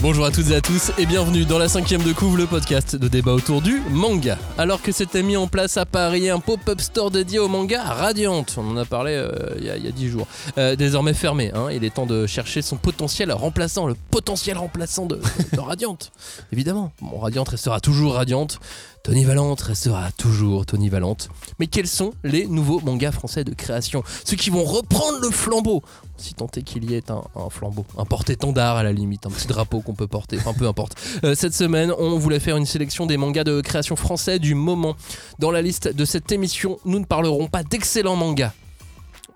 Bonjour à toutes et à tous et bienvenue dans la cinquième de couvre, le podcast de débat autour du manga. Alors que s'était mis en place à Paris un pop-up store dédié au manga Radiant, on en a parlé euh, il y, a- 10 jours, Euh, désormais fermé, hein, il est temps de chercher son potentiel remplaçant, le potentiel remplaçant de, de Radiant. Évidemment, bon, Radiant restera toujours Radiant, Tony Valente restera toujours Tony Valente. Mais quels sont les nouveaux mangas français de création? Ceux qui vont reprendre le flambeau si tant est qu'il y ait un, flambeau, un porte-étendard à la limite, un petit drapeau qu'on peut porter, enfin peu importe. Euh, cette semaine, on voulait faire une sélection des mangas de création français du moment. Dans la liste de cette émission, nous ne parlerons pas d'excellents mangas.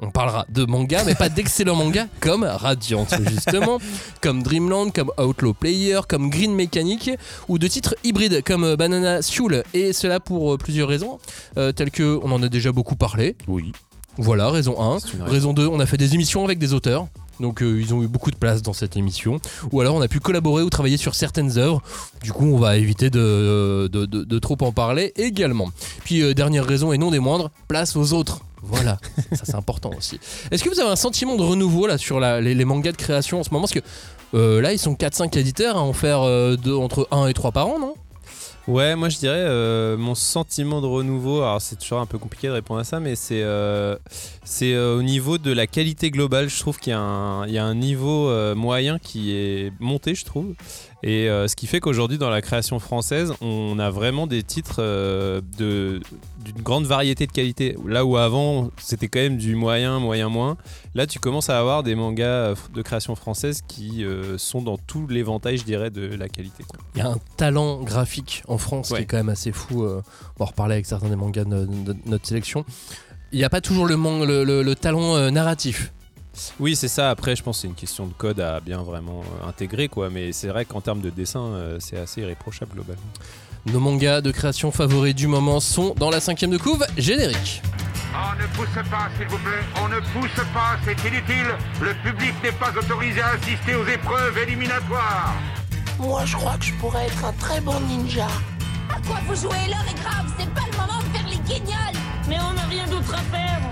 On parlera de mangas, mais pas d'excellents mangas comme Radiant, justement, comme Dreamland, comme Outlaw Player, comme Green Mechanic, ou de titres hybrides comme Banana Soul. Et cela pour euh, plusieurs raisons, euh, telles que on en a déjà beaucoup parlé. Oui. Voilà, raison 1. C'est une raison. Raison 2, on a fait des émissions avec des auteurs. Donc euh, ils ont eu beaucoup de place dans cette émission. Ou alors on a pu collaborer ou travailler sur certaines œuvres. Du coup on va éviter de, de, de- de trop en parler également. Puis euh, dernière raison et non des moindres, place aux autres. Voilà, ça c'est important aussi. Est-ce que vous avez un sentiment de renouveau là sur la- les, les mangas de création en ce moment? Parce que euh, là ils sont 4-5 éditeurs à en faire deux- entre 1 et 3 par an, non? Ouais, moi je dirais euh, mon sentiment de renouveau. Alors c'est toujours un peu compliqué de répondre à ça, mais c'est euh, c'est euh, au niveau de la qualité globale. Je trouve qu'il y, a un- il y a un niveau euh, moyen qui est monté, je trouve. Et euh, ce qui fait qu'aujourd'hui dans la création française, on a vraiment des titres euh, de d'une grande variété de qualité. Là où avant c'était quand même du moyen, moyen moins. Là tu commences à avoir des mangas euh, de création française qui euh, sont dans tout l'éventail, je dirais, de la qualité. Il y a un talent graphique en France qui est quand même assez fou. on va reparler avec certains des mangas de, no- de notre sélection. Il n'y a pas toujours le, man- le, le- le talent narratif. Oui, c'est ça. Après, je pense que c'est une question de code à bien vraiment euh, intégrer, quoi. Mais c'est vrai qu'en termes de dessin, euh, c'est assez irréprochable globalement. Nos mangas de création favoris du moment sont dans la cinquième de couve, générique. On ne pousse pas, s'il vous plaît. On ne pousse pas, c'est inutile. Le public n'est pas autorisé à assister aux épreuves éliminatoires. Moi, je crois que je pourrais être un très bon ninja. À quoi vous jouez? L'heure est grave, c'est pas le moment de faire les guignols Mais on n'a rien d'autre à faire,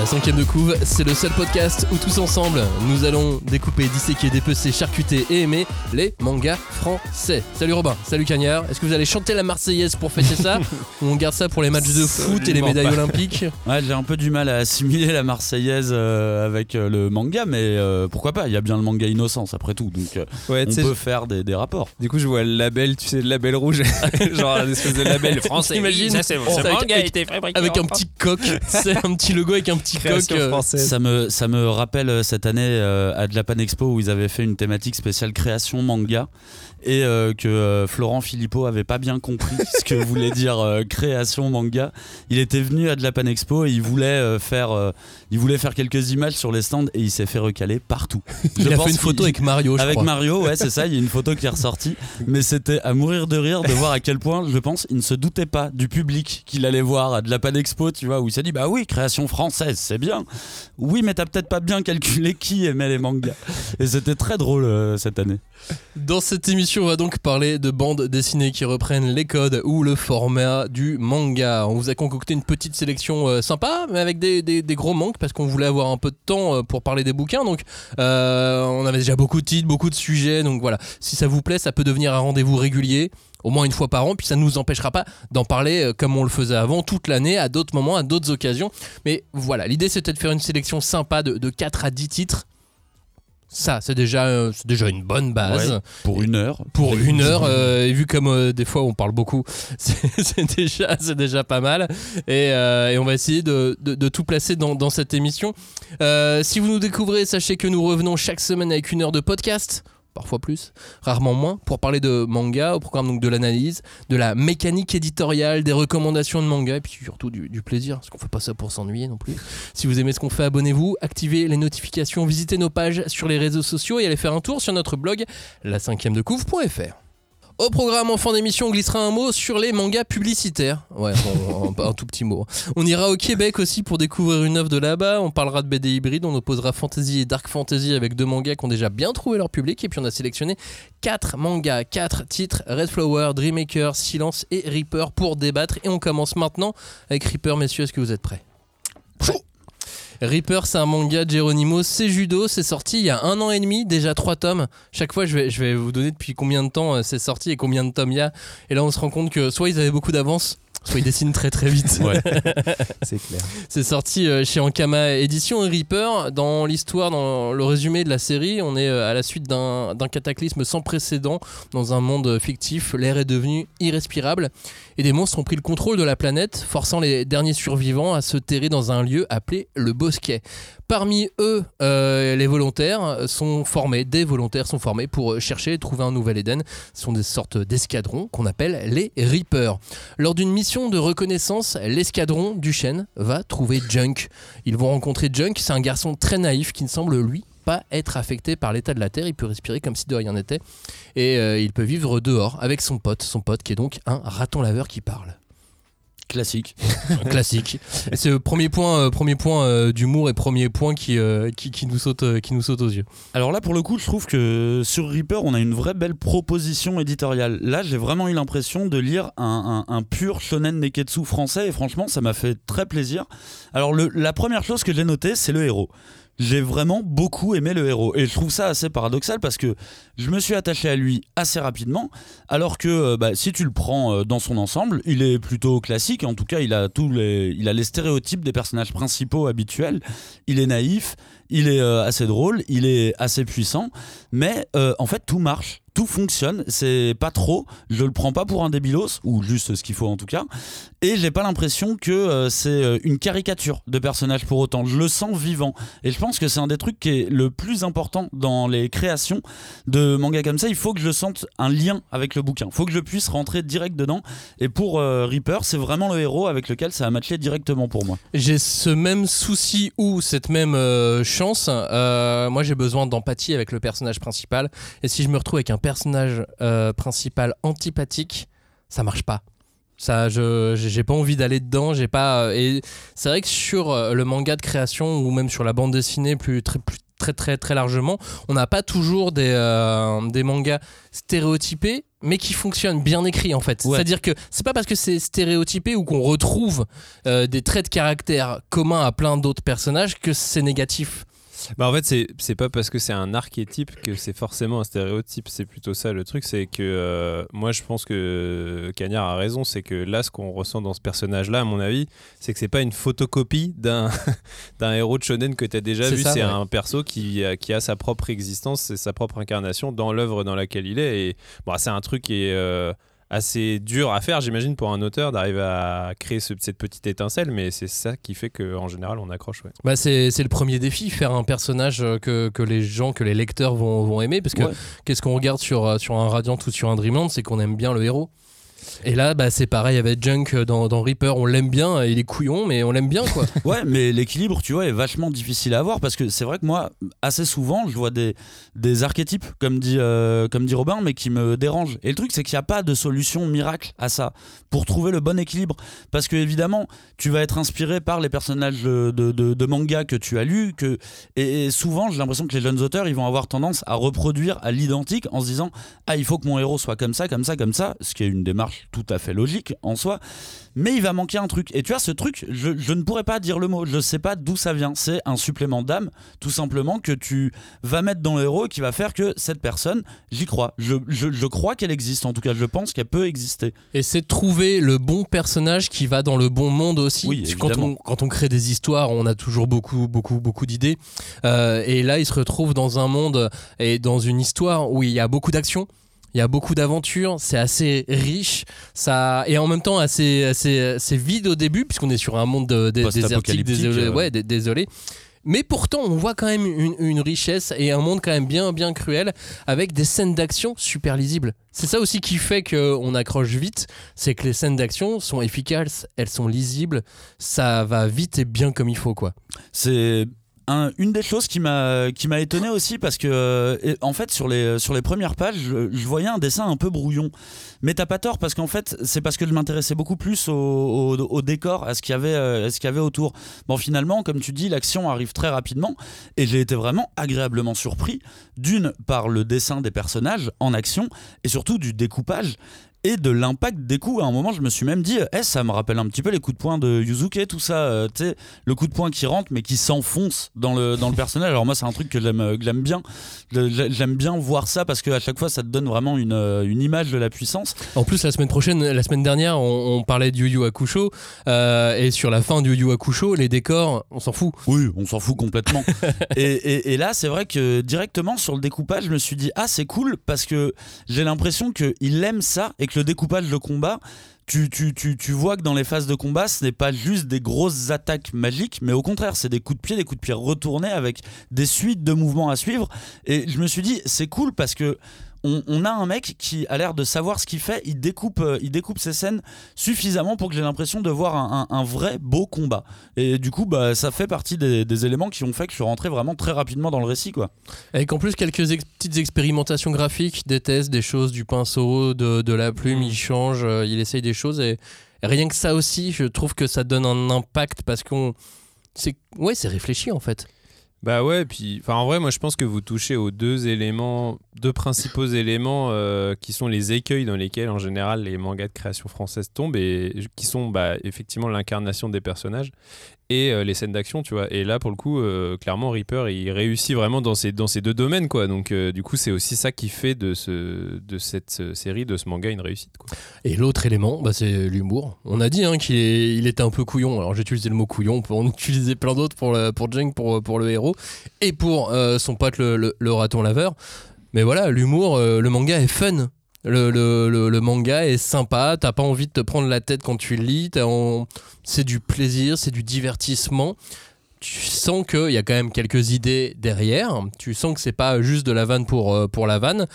La cinquième de couve, c'est le seul podcast où tous ensemble, nous allons découper, disséquer, dépecer, charcuter et aimer les mangas français. Salut Robin, salut Cagnard. Est-ce que vous allez chanter la Marseillaise pour fêter ça Ou on garde ça pour les matchs de foot et les médailles pas. olympiques Ouais, j'ai un peu du mal à assimiler la Marseillaise euh, avec euh, le manga, mais euh, pourquoi pas Il y a bien le manga Innocence après tout, donc euh, Ouais, on peut faire des, des rapports. du coup, je vois le label, tu sais, le label rouge, genre un espèce de label français. T'imagines Ça, c'est ce avec- manga a avec- été fabriqué Avec un France. petit coq, c'est un petit logo avec un petit coq. euh. Ça me, ça me rappelle euh, cette année euh, à de la Pan Expo où ils avaient fait une thématique spéciale création manga et euh, que euh, Florent Philippot avait pas bien compris ce que voulait dire euh, création manga. Il était venu à de la Pan Expo et il voulait faire, il voulait faire quelques images sur les stands et il s'est fait recaler partout. Il Je a pense fait une photo avec Mario, je Avec crois. Mario, ouais, c'est ça. Il y a une photo qui est ressortie. Mais c'était à mourir de rire de voir à quel point, je pense, il ne se doutait pas du public qu'il allait voir à de la Pan Expo, tu vois, où il s'est dit, bah oui, création française, c'est bien. Oui, mais t'as peut-être pas bien calculé qui aimait les mangas. Et c'était très drôle cette année. Dans cette émission, on va donc parler de bandes dessinées qui reprennent les codes ou le format du manga. On vous a concocté une petite sélection euh, sympa, mais avec des, gros manques parce qu'on voulait avoir un peu de temps euh, pour parler des bouquins. Donc, euh, on avait déjà beaucoup de titres, beaucoup de sujets. Donc voilà, si ça vous plaît, ça peut devenir un rendez-vous régulier. Au moins une fois par an, puis ça ne nous empêchera pas d'en parler comme on le faisait avant, toute l'année, à d'autres moments, à d'autres occasions. Mais voilà, l'idée c'était de faire une sélection sympa de, de 4 à 10 titres. Ça, c'est déjà, euh, c'est déjà une bonne base. Ouais, pour une heure. pour une heure euh, et vu comme euh, des fois on parle beaucoup c'est c'est déjà c'est déjà pas mal. Et, euh, et on va essayer de, de- de tout placer dans, dans cette émission. Si vous nous découvrez sachez que nous revenons chaque semaine avec une heure de podcast parfois plus, rarement moins, pour parler de manga, au programme de l'analyse, de la mécanique éditoriale, des recommandations de manga, et puis surtout du, plaisir, parce qu'on fait pas ça pour s'ennuyer non plus. Si vous aimez ce qu'on fait, abonnez-vous, activez les notifications, visitez nos pages sur les réseaux sociaux et allez faire un tour sur notre blog, la cinquième de couvre.fr. Au programme en fin d'émission, on glissera un mot sur les mangas publicitaires. Ouais, un tout petit mot. On ira au Québec aussi pour découvrir une œuvre de là-bas. On parlera de BD hybride. On opposera fantasy et dark fantasy avec deux mangas qui ont déjà bien trouvé leur public. Et puis on a sélectionné quatre mangas, quatre titres Red Flower, Dreammaker, Silence et Reaper pour débattre. Et on commence maintenant avec Reaper, messieurs. Est-ce que vous êtes prêts? Reaper, c'est un manga de Geronimo, c'est judo, c'est sorti il y a un an et demi, déjà trois tomes. Chaque fois, je vais, je vais vous donner depuis combien de temps euh, c'est sorti et combien de tomes il y a. Et là, on se rend compte que soit ils avaient beaucoup d'avance, soit ils dessinent très très vite. Ouais. C'est clair. C'est sorti euh, chez Ankama Édition et Reaper. Dans l'histoire, dans le résumé de la série, on est euh, à la suite d'un cataclysme sans précédent dans un monde fictif. L'air est devenu irrespirable et des monstres ont pris le contrôle de la planète, forçant les derniers survivants à se terrer dans un lieu appelé le Bosquet. Parmi eux, euh, les volontaires sont formés, des volontaires sont formés pour chercher et trouver un nouvel Éden. Ce sont des sortes d'escadrons qu'on appelle les Reapers. Lors d'une mission de reconnaissance, l'escadron du chêne va trouver Junk. Ils vont rencontrer Junk, c'est un garçon très naïf qui ne semble lui pas être affecté par l'état de la Terre, il peut respirer comme si de rien n'était et euh, il peut vivre dehors avec son pote, son pote qui est donc un raton laveur qui parle. Classique. Classique. C'est le premier point, euh, premier point euh, d'humour et premier point qui, euh, qui, qui nous saute, qui nous saute aux yeux. Alors là, pour le coup, je trouve que sur Reaper, on a une vraie belle proposition éditoriale. Là, j'ai vraiment eu l'impression de lire un, un- un pur shonen neketsu français et franchement, ça m'a fait très plaisir. Alors, le- la première chose que j'ai notée, c'est le héros. J'ai vraiment beaucoup aimé le héros et je trouve ça assez paradoxal parce que je me suis attaché à lui assez rapidement alors que euh, bah, si tu le prends euh, dans son ensemble, il est plutôt classique. En tout cas, il a tous les, stéréotypes des personnages principaux habituels. Il est naïf, il est euh, assez drôle, il est assez puissant, mais en fait tout marche, tout fonctionne, c'est pas trop, je le prends pas pour un débilos, ou juste ce qu'il faut en tout cas, et j'ai pas l'impression que euh, c'est euh, une caricature de personnage pour autant, je le sens vivant, et je pense que c'est un des trucs qui est le plus important dans les créations de manga comme ça, il faut que je sente un lien avec le bouquin, faut que je puisse rentrer direct dedans, et pour euh, Reaper, c'est vraiment le héros avec lequel ça a matché directement pour moi. J'ai ce même souci ou cette même chance. Moi, j'ai besoin d'empathie avec le personnage principal. Et si je me retrouve avec un personnage euh, principal antipathique, ça marche pas. Ça, je j'ai pas envie d'aller dedans. J'ai pas. euh, Et c'est vrai que sur euh, le manga de création ou même sur la bande dessinée plus très plus très très très largement, on n'a pas toujours des euh, des mangas stéréotypés mais qui fonctionnent bien écrits en fait. Ouais. C'est-à-dire que c'est pas parce que c'est stéréotypé ou qu'on retrouve euh, des traits de caractère communs à plein d'autres personnages que c'est négatif. Bah en fait, c'est pas parce que c'est un archétype que c'est forcément un stéréotype. C'est plutôt ça le truc. C'est que euh, moi, je pense que Cagnard a raison. C'est que là, ce qu'on ressent dans ce personnage-là, à mon avis, c'est que c'est pas une photocopie d'un héros de shonen que tu as déjà vu. C'est ouais. un perso qui, a- qui a sa propre existence et sa propre incarnation dans l'œuvre dans laquelle il est. Et bon, c'est un truc qui est. euh, assez dur à faire j'imagine pour un auteur d'arriver à créer ce- cette petite étincelle mais c'est ça qui fait qu'en général on accroche ouais. Bah c'est c'est le premier défi, faire un personnage euh, que, que les gens, que les lecteurs vont, vont aimer. Parce que Ouais. qu'est-ce qu'on regarde sur, euh, sur un Radiant ou sur un Dreamland, c'est qu'on aime bien le héros. Et là, bah, c'est pareil avec Junk dans, dans Reaper, on l'aime bien, il est couillon, mais on l'aime bien quoi. Ouais, mais l'équilibre, tu vois, est vachement difficile à avoir parce que c'est vrai que moi, assez souvent, je vois des, des archétypes, comme dit, euh, comme dit Robin, mais qui me dérangent. Et le truc, c'est qu'il n'y a pas de solution miracle à ça pour trouver le bon équilibre. Parce que, évidemment, tu vas être inspiré par les personnages de- de manga que tu as lus. Que, et, et souvent, j'ai l'impression que les jeunes auteurs, ils vont avoir tendance à reproduire à l'identique en se disant Ah, il faut que mon héros soit comme ça, comme ça, comme ça, ce qui est une démarche tout à fait logique en soi mais il va manquer un truc. Et tu vois, ce truc, je, je ne pourrais pas dire le mot, je ne sais pas d'où ça vient. C'est un supplément d'âme, tout simplement, que tu vas mettre dans le héros qui va faire que cette personne, j'y crois. Je, je- je crois qu'elle existe, en tout cas, je pense qu'elle peut exister. Et c'est trouver le bon personnage qui va dans le bon monde aussi. Oui, quand on, quand on crée des histoires, on a toujours beaucoup, beaucoup, beaucoup d'idées. Euh, et là, il se retrouve dans un monde et dans une histoire où il y a beaucoup d'action. Il y a beaucoup d'aventures, c'est assez riche, ça et en même temps assez, assez, assez vide au début puisqu'on est sur un monde de, de- désertique, désolé, euh. ouais, dé- désolé. Mais pourtant, on voit quand même une, une richesse et un monde quand même bien, bien cruel avec des scènes d'action super lisibles. C'est ça aussi qui fait qu'on accroche vite, c'est que les scènes d'action sont efficaces, elles sont lisibles, ça va vite et bien comme il faut quoi. C'est Un- une des choses qui m'a qui étonné aussi parce que euh, en fait sur les premières pages je, voyais un dessin un peu brouillon. Mais t'as pas tort parce qu'en fait c'est parce que je m'intéressais beaucoup plus au décor à ce qu'il y avait euh, à ce qu'il y avait autour. Bon finalement comme tu dis l'action arrive très rapidement et j'ai été vraiment agréablement surpris d'une par le dessin des personnages en action et surtout du découpage et de l'impact des coups. À un moment, je me suis même dit, eh, ça me rappelle un petit peu les coups de poing de Yuzuke, tout ça. euh, le coup de poing qui rentre, mais qui s'enfonce dans le, dans le personnage. Alors, moi, c'est un truc que j'aime euh, bien. J'aime bien voir ça parce qu'à chaque fois, ça te donne vraiment une, euh, une image de la puissance. En plus, la semaine prochaine, la semaine dernière, on, on parlait de Yu Yu Hakusho. euh, et sur la fin du Yu Yu Hakusho, les décors, on s'en fout. Oui, on s'en fout complètement. et, et- et là, c'est vrai que directement sur le découpage, je me suis dit, ah, c'est cool parce que j'ai l'impression qu'il aime ça et le découpage de combat. Tu, tu, tu, tu vois que dans les phases de combat, ce n'est pas juste des grosses attaques magiques, mais au contraire, c'est des coups de pied, des coups de pied retournés avec des suites de mouvements à suivre. Et je me suis dit, c'est cool parce que on, on a un mec qui a l'air de savoir ce qu'il fait. Il découpe, euh, il découpe ses scènes suffisamment pour que j'ai l'impression de voir un, un- un vrai beau combat. Et du coup, bah, ça fait partie des, des éléments qui ont fait que je suis rentré vraiment très rapidement dans le récit. Quoi. Avec en plus quelques ex- petites expérimentations graphiques, des tests, des choses, du pinceau, de, de la plume, il change, euh, il essaye des choses. Et rien que ça aussi, je trouve que ça donne un impact parce qu'on. C'est ouais, c'est réfléchi en fait. Bah ouais, puis enfin en vrai, moi je pense que vous touchez aux deux éléments, deux principaux éléments euh, qui sont les écueils dans lesquels en général les mangas de création française tombent et qui sont bah, effectivement l'incarnation des personnages et euh, les scènes d'action, tu vois. Et là pour le coup, euh, clairement Reaper il réussit vraiment dans ces, dans ces deux domaines quoi. Donc euh, du coup, c'est aussi ça qui fait de, ce, de cette série, de ce manga une réussite quoi. Et l'autre élément, bah, c'est l'humour. On a dit hein, qu'il était un peu couillon. Alors j'ai utilisé le mot couillon pour en utiliser plein d'autres pour, le- pour Jeng, pour, pour le héros, et pour son pote le, raton laveur. Mais voilà, l'humour, le manga est fun. Le, le- le- manga est sympa, t'as pas envie de te prendre la tête quand tu le lis, t'as c'est du plaisir, c'est du divertissement. Tu sens qu'il y a quand même quelques idées derrière, tu sens que c'est pas juste de la vanne pour, euh, pour la vanne,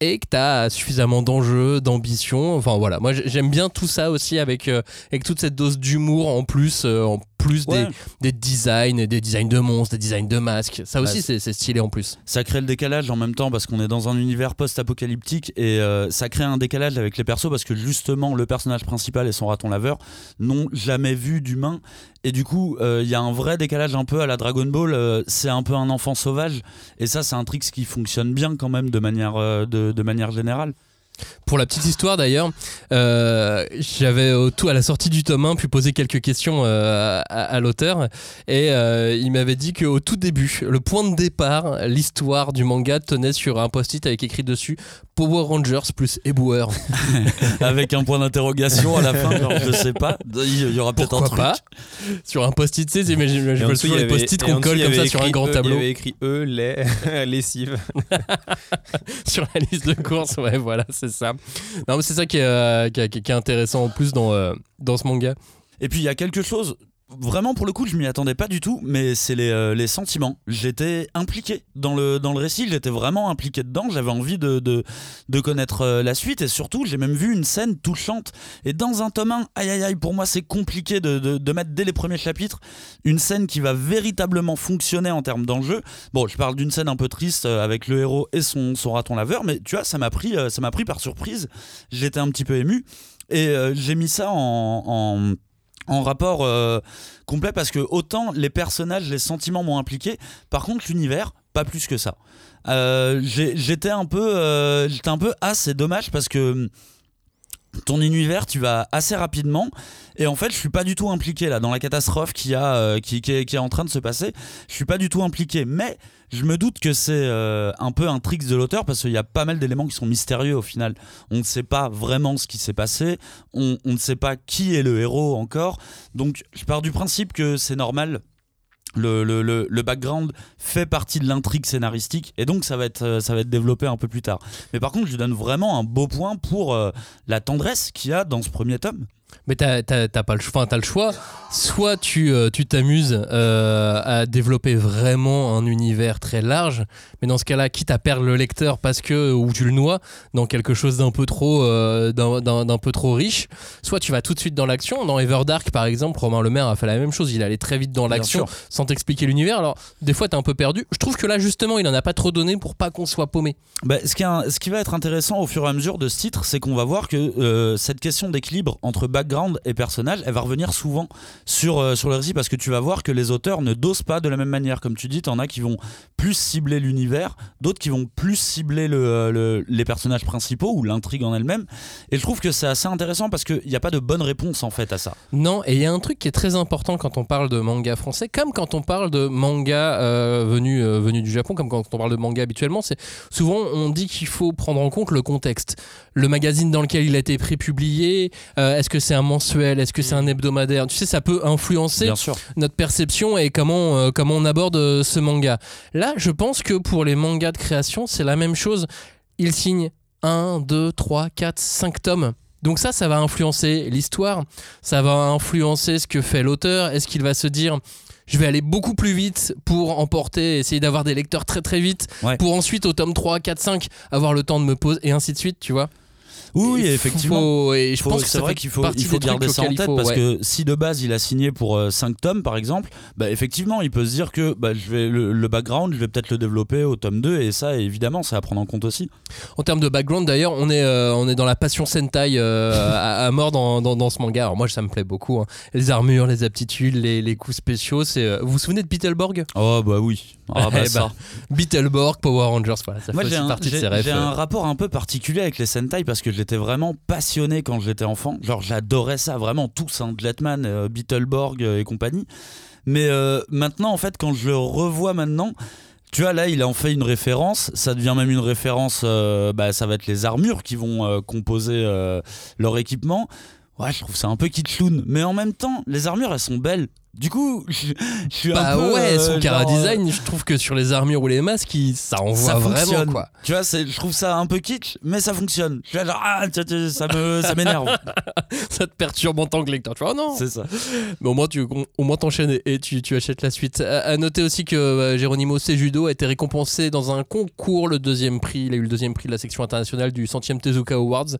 et que tu as suffisamment d'enjeux, d'ambition. Enfin voilà, moi j'aime bien tout ça aussi avec, euh, avec toute cette dose d'humour en plus, euh, plus Ouais. des, des designs, des designs de monstres, des designs de masques. Ça aussi Ouais. c'est stylé en plus. Ça crée le décalage en même temps parce qu'on est dans un univers post-apocalyptique et euh, ça crée un décalage avec les persos parce que justement le personnage principal et son raton laveur n'ont jamais vu d'humain et du coup euh, il y a un vrai décalage un peu à la Dragon Ball. euh, c'est un peu un enfant sauvage et ça c'est un trick qui fonctionne bien quand même de manière, de, de manière générale. Pour la petite histoire d'ailleurs, euh, j'avais au tout à la sortie du tome 1 pu poser quelques questions euh, à, à l'auteur et euh, il m'avait dit qu'au tout début, le point de départ, l'histoire du manga tenait sur un post-it avec écrit dessus Power Rangers plus éboueur. avec un point d'interrogation à la fin. genre, je sais pas, il y aura peut-être un Pourquoi truc. pas Sur un post-it, tu sais, je il y les post-it qu'on colle comme ça sur un grand E- tableau Il y avait écrit E, lait, lessive. sur la liste de courses. Ouais, voilà, c'est ça. C'est ça qui est, euh, qui est- intéressant en plus euh, dans ce manga. Et puis il y a quelque chose, vraiment pour le coup, je m'y attendais pas du tout, mais c'est les, euh, les sentiments. J'étais impliqué dans le, dans le récit, j'étais vraiment impliqué dedans, j'avais envie de, de, de connaître euh, la suite et surtout j'ai même vu une scène touchante. Et dans un tome 1, aïe aïe aïe, pour moi c'est compliqué de, de, de mettre dès les premiers chapitres une scène qui va véritablement fonctionner en termes d'enjeu. Bon, je parle d'une scène un peu triste euh, avec le héros et son, son raton laveur, mais tu vois, ça m'a pris, ça m'a pris par surprise. J'étais un petit peu ému et j'ai mis ça en en rapport euh, complet parce que autant les personnages, les sentiments m'ont impliqué, par contre l'univers, pas plus que ça. Euh, j'étais un peu, euh, j'étais un peu ah c'est dommage parce que ton univers tu vas assez rapidement. Et en fait je suis pas du tout impliqué là dans la catastrophe qui a euh, qui, est, qui est en train de se passer. Je suis pas du tout impliqué. Mais je me doute que c'est euh, un peu un trick de l'auteur parce qu'il y a pas mal d'éléments qui sont mystérieux au final. On ne sait pas vraiment ce qui s'est passé. On, on ne sait pas qui est le héros encore. Donc je pars du principe que c'est normal le, le, le, background fait partie de l'intrigue scénaristique et donc ça va, être, euh, ça va être développé un peu plus tard. Mais par contre, je donne vraiment un beau point pour euh, la tendresse qu'il y a dans ce premier tome. Mais t'as t'as- t'as pas le choix. Enfin, t'as le choix. Soit tu euh, tu t'amuses euh, à développer vraiment un univers très large, mais dans ce cas-là, quitte à perdre le lecteur parce que ou tu le noies dans quelque chose d'un peu trop euh, d'un- d'un d'un peu trop riche. Soit tu vas tout de suite dans l'action. Dans Everdark, par exemple, Romain Lemaire a fait la même chose. Il allait très vite dans l'action sans t'expliquer l'univers. Alors des fois t'es un peu perdu. Je trouve que là justement, il en a pas trop donné pour pas qu'on soit paumé. Bah, ce, qui un- ce qui va être intéressant au fur et à mesure de ce titre, c'est qu'on va voir que cette question d'équilibre entre background et personnage, elle va revenir souvent sur, euh, sur le récit parce que tu vas voir que les auteurs ne dosent pas de la même manière. Comme tu dis, t'en as qui vont plus cibler l'univers, d'autres qui vont plus cibler le, euh, le- les personnages principaux ou l'intrigue en elle-même. Et je trouve que c'est assez intéressant parce qu'il n'y a pas de bonne réponse en fait à ça. Non, et il y a un truc qui est très important quand on parle de manga français, comme quand on parle de manga euh, venu, venu du Japon, comme quand on parle de manga habituellement, c'est souvent on dit qu'il faut prendre en compte le contexte. Le magazine dans lequel il a été prépublié, euh, est-ce que c'est un mensuel, est-ce que c'est un hebdomadaire? Tu sais, ça peut influencer notre perception et comment, euh, comment on aborde euh, ce manga. Là, je pense que pour les mangas de création, c'est la même chose. Ils signent 1, 2, 3, 4, 5 tomes. Donc ça, ça va influencer l'histoire, ça va influencer ce que fait l'auteur. Est-ce qu'il va se dire, je vais aller beaucoup plus vite pour emporter, essayer d'avoir des lecteurs très très vite, Ouais. pour ensuite au tome 3, 4, 5 avoir le temps de me poser, et ainsi de suite, tu vois? Oui, faut- effectivement. et je pense que c'est vrai qu'il faut, il faut garder ça en tête faut, parce ouais. que si de base il a signé pour 5 tomes par exemple, bah effectivement il peut se dire que bah, je vais le, le background, je vais peut-être le développer au tome 2 et ça évidemment c'est à prendre en compte aussi. En termes de background, d'ailleurs, on est, euh, on est dans la passion Sentai euh, à, à mort dans, dans, dans ce manga. Alors moi, ça me plaît beaucoup. hein. Les armures, les aptitudes, les, les coups spéciaux. C'est, euh, vous vous souvenez de Beetleborg? Oh bah oui. Ah bah Eh ça. bah, Beetleborg, Power Rangers, voilà, ça Moi fait un, partie de ces rêves. j'ai euh. un rapport un peu particulier avec les Sentai parce que j'étais vraiment passionné quand j'étais enfant. Genre j'adorais ça vraiment tous, hein, Jetman, euh, Beetleborg euh, et compagnie. Mais euh, maintenant en fait quand je le revois maintenant, tu vois là il en fait une référence, ça devient même une référence, euh, bah, ça va être les armures qui vont composer leur équipement. Ouais, je trouve ça un peu kitschoun, mais en même temps, les armures elles sont belles. Du coup, je, je suis Bah un peu. ouais, son euh, cara genre, euh, je trouve que sur les armures ou les masques, il- ça envoie ça vraiment fonctionne. quoi. Tu vois, c'est- je trouve ça un peu kitsch, mais ça fonctionne. Je suis là genre, ah, tiens, ça me, ça m'énerve. ça te perturbe en tant que lecteur. Tu vois, oh non c'est ça. Mais au moins, tu au moins t'enchaînes et- et tu, tu achètes la suite. À, à noter aussi que euh, Geronimo Sejudo a été récompensé dans un concours, le deuxième prix. Il a eu le deuxième prix de la section internationale du 100e Tezuka Awards.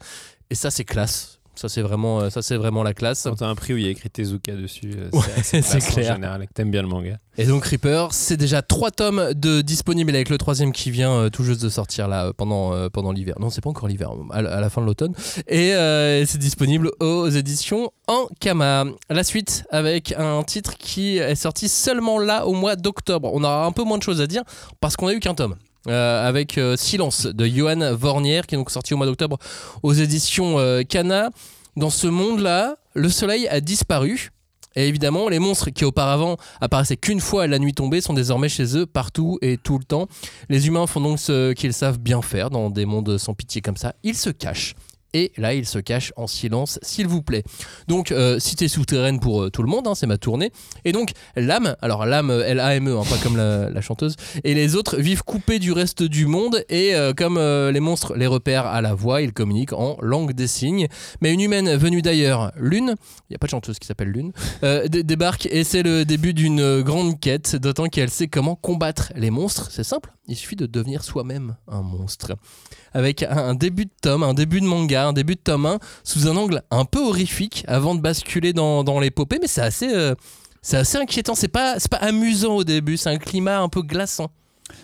Et ça, c'est classe. Ça, c'est vraiment, euh, ça, c'est vraiment la classe. Quand t'as un prix où il y a écrit Tezuka dessus, euh, Ouais, c'est clair. en général, t'aimes bien le manga. Et donc Reaper, c'est déjà trois tomes de disponibles avec le troisième qui vient euh, tout juste de sortir là pendant, pendant l'hiver. Non, c'est pas encore l'hiver, à, la- à la fin de l'automne. Et euh, c'est disponible aux éditions Ankama. La suite avec un titre qui est sorti seulement là au mois d'octobre. On aura un peu moins de choses à dire parce qu'on a eu qu'un tome. Euh, avec euh, Silence de Johan Vornier qui est donc sorti au mois d'octobre aux éditions euh, Kana. Dans ce monde-là, le soleil a disparu. Et évidemment, les monstres qui auparavant apparaissaient qu'une fois la nuit tombée sont désormais chez eux partout et tout le temps. Les humains font donc ce qu'ils savent bien faire dans des mondes sans pitié comme ça. Ils se cachent. Et là, ils se cachent en silence, s'il vous plaît. Donc, euh, cité souterraine pour euh, tout le monde, hein, c'est ma tournée. Et donc, l'âme, alors l'âme L-A-M-E, hein, pas comme la, chanteuse, et les autres vivent coupés du reste du monde. Et euh, comme euh, les monstres les repèrent à la voix, ils communiquent en langue des signes. Mais une humaine venue d'ailleurs, Lune, il n'y a pas de chanteuse qui s'appelle Lune, euh, dé- débarque et c'est le début d'une euh, grande quête, d'autant qu'elle sait comment combattre les monstres. C'est simple, il suffit de devenir soi-même un monstre. Avec un, début de tome, un début de manga, un début de tome 1, sous un angle un peu horrifique avant de basculer dans, dans l'épopée, mais c'est assez, euh, assez inquiétant. C'est pas, pas amusant au début, c'est un climat un peu glaçant.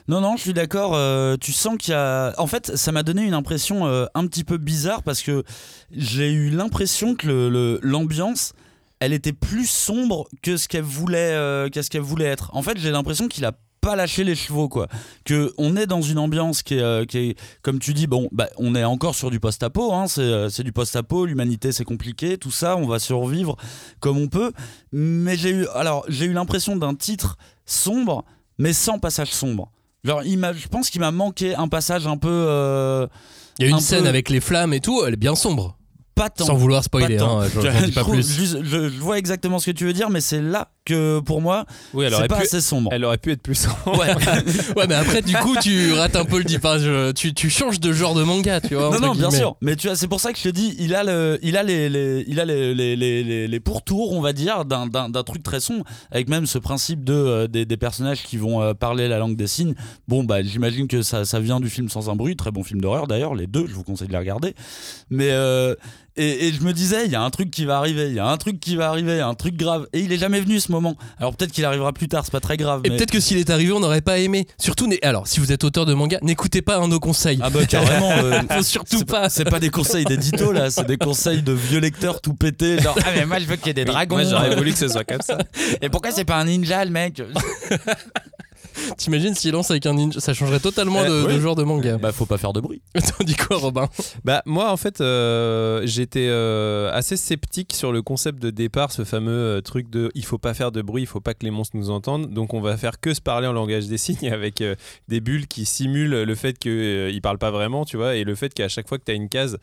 Non, non, je suis d'accord. euh, tu sens qu'il y a. En fait, ça m'a donné une impression euh, un petit peu bizarre parce que j'ai eu l'impression que l'ambiance. elle était plus sombre que ce qu'elle voulait, qu'est-ce qu'elle voulait être. En fait, j'ai l'impression qu'il a pas lâché les chevaux quoi. Que on est dans une ambiance qui est, euh, qui est comme tu dis bon bah on est encore sur du post-apo hein, c'est euh, c'est du post-apo l'humanité c'est compliqué tout ça on va survivre comme on peut. Mais j'ai eu alors j'ai eu l'impression d'un titre sombre mais sans passage sombre. Genre il m'a- je pense qu'il m'a manqué un passage un peu euh, Il y a une Un scène peu- avec les flammes et tout, elle est bien sombre. pas tant. Sans vouloir spoiler, hein, trouve- je, je vois exactement ce que tu veux dire, mais c'est là que pour moi, Oui, elle c'est pas pu, assez sombre. elle aurait pu être plus sombre. Ouais. Ouais, mais après, du coup, tu rates un peu le dip. Enfin, je- tu, tu changes de genre de manga, tu vois. Non, non, bien guillemets. sûr. Mais tu vois, c'est pour ça que je te dis, il a, le, il a les, les- il a les, les, les, les- les pourtours, on va dire, d'un, d'un, d'un truc très sombre, avec même ce principe de, euh, des, des personnages qui vont euh, parler la langue des signes. Bon, bah, j'imagine que ça, ça vient du film Sans un bruit, très bon film d'horreur d'ailleurs, les deux, je vous conseille de les regarder. Mais. euh, et, et je me disais, il y a un truc qui va arriver, il y a un truc qui va arriver, un truc grave. Et il est jamais venu ce moment. Alors peut-être qu'il arrivera plus tard, c'est pas très grave. Et mais- peut-être que s'il est arrivé, on n'aurait pas aimé. Surtout, alors, si vous êtes auteur de manga, n'écoutez pas un de nos conseils. Ah bah carrément. euh, Faut surtout c'est pas. C'est pas des conseils d'édito là, c'est des conseils de vieux lecteurs tout pétés. Genre, ah mais moi je veux qu'il y ait des dragons. Moi, j'aurais voulu que ce soit comme ça. Et pourquoi c'est pas un ninja le mec? T'imagines s'il lance avec un ninja, ça changerait totalement de, Euh, de oui. genre de manga. Bah faut pas faire de bruit. T'en dis quoi, Robin? Bah moi en fait euh, j'étais euh, assez sceptique sur le concept de départ, ce fameux euh, truc de il faut pas faire de bruit, il faut pas que les monstres nous entendent, donc on va faire que se parler en langage des signes avec des bulles qui simulent le fait qu'ils parlent pas vraiment, tu vois, et le fait qu'à chaque fois que tu as une case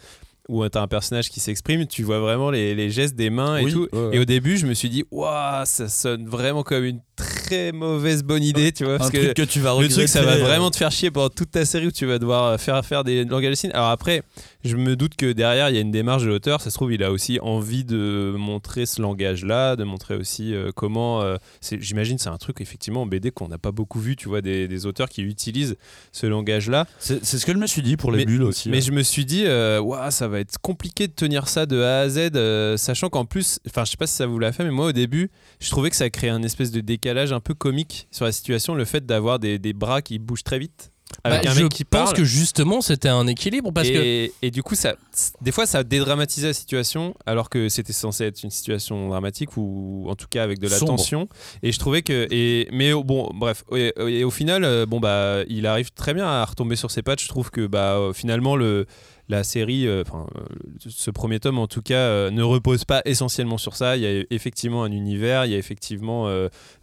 où tu as un personnage qui s'exprime, tu vois vraiment les, les gestes des mains et Oui, tout. ouais, ouais. Et au début je me suis dit waouh ça sonne vraiment comme une très mauvaise bonne idée, tu vois, Un parce que truc que tu vas le regretter. truc, ça va euh, vraiment te faire chier pendant toute ta série où tu vas devoir faire, faire des langages de signes. Alors après, je me doute que derrière, il y a une démarche de l'auteur. Ça se trouve, il a aussi envie de montrer ce langage-là, de montrer aussi euh, comment. euh, J'imagine, c'est un truc, effectivement, en BD qu'on n'a pas beaucoup vu, tu vois, des, des auteurs qui utilisent ce langage-là. C'est c'est ce que je me suis dit pour les Mais- bulles aussi. Mais ouais. je me suis dit, euh, Ouah, ça va être compliqué de tenir ça de A à Z, euh, sachant qu'en plus, enfin, je sais pas si ça vous l'a fait, mais moi au début, je trouvais que ça créait un espèce de décalage un peu comique sur la situation, le fait d'avoir des, des bras qui bougent très vite. Avec Bah, un je mec qui pense parle. que justement, c'était un équilibre parce que. et, et du coup, ça, des fois, ça dédramatisait la situation, alors que c'était censé être une situation dramatique ou en tout cas avec de la Sombre. tension. Et je trouvais que, et, mais oh, bon, bref, et, et au final, euh, bon bah, il arrive très bien à retomber sur ses pattes. Je trouve que bah, euh, finalement le la série, euh, enfin, euh, ce premier tome en tout cas, euh, ne repose pas essentiellement sur ça. Il y a effectivement un univers, il y a effectivement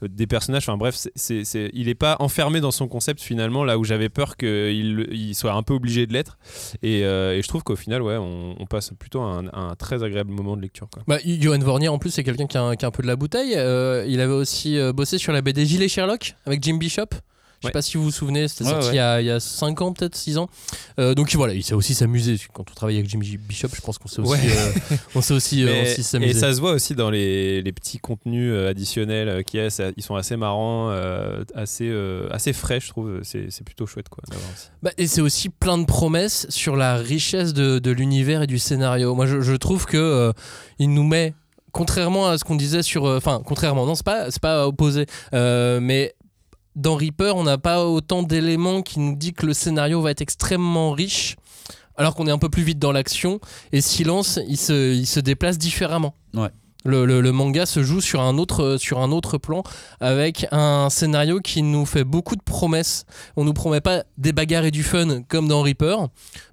des personnages. Enfin bref, il n'est pas enfermé dans son concept finalement, là où j'avais peur qu'il il soit un peu obligé de l'être. Et, je trouve qu'au final, ouais, on, passe plutôt un, très agréable moment de lecture. Quoi. Bah, Johan Vornier, en plus, c'est quelqu'un qui, a un- peu de la bouteille. Il avait aussi bossé sur la BD Gilet Sherlock avec Jim Bishop. Je sais pas si vous vous souvenez, c'était sorti. Il, y a, il y a 5 ans, peut-être 6 ans. Euh, donc voilà, il sait aussi s'amuser. Quand on travaille avec Jim Bishop, je pense qu'on sait aussi, euh, on sait aussi, euh, aussi et s'amuser. ça se voit aussi dans les, les petits contenus additionnels qu'il y a. Ils sont assez marrants, assez, assez frais, je trouve. C'est plutôt chouette quoi. Bah, et c'est aussi plein de promesses sur la richesse de, de l'univers et du scénario. Moi, je, je trouve que euh, il nous met, contrairement à ce qu'on disait sur, euh, enfin, contrairement, non, c'est pas, c'est pas opposé, euh, mais dans Reaper, on n'a pas autant d'éléments qui nous dit que le scénario va être extrêmement riche. Alors qu'on est un peu plus vite dans l'action, et Silence, il se, il se déplace différemment. Ouais. Le, le- le manga se joue sur un, autre, sur un autre plan avec un scénario qui nous fait beaucoup de promesses. On nous promet pas des bagarres et du fun comme dans Reaper,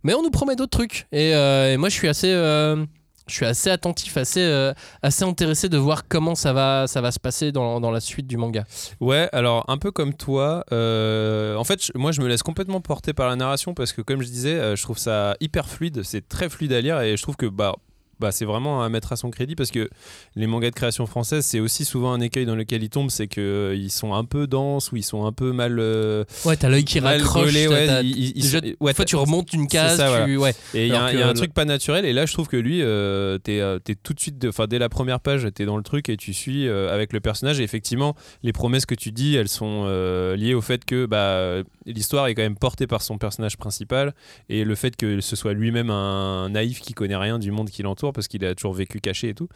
mais on nous promet d'autres trucs. Et, euh, et moi, je suis assez, euh, je suis assez attentif, assez, euh, assez intéressé de voir comment ça va, se passer dans, la suite du manga. Ouais, alors un peu comme toi, euh, en fait, moi je me laisse complètement porter par la narration parce que, comme je disais, euh, je trouve ça hyper fluide, c'est très fluide à lire et je trouve que bah, bah, c'est vraiment à mettre à son crédit parce que les mangas de création française, c'est aussi souvent un écueil dans lequel ils tombent, c'est qu'ils sont un peu denses ou ils sont un peu mal. euh, Ouais, t'as l'œil qui raccroche. ouais, t'as- ils- ils déjà, sont- ouais, fois, tu remontes une case. ça, voilà. tu- ouais. Et il y, a un- y a truc pas naturel. Et là, je trouve que lui, euh, t'es euh, t'es tout de suite, enfin dès la première page, t'es dans le truc et tu suis euh, avec le personnage. Et effectivement, les promesses que tu dis, elles sont euh, liées au fait que bah, l'histoire est quand même portée par son personnage principal et le fait que ce soit lui-même un naïf qui connaît rien du monde qui l'entoure parce qu'il a toujours vécu caché et tout.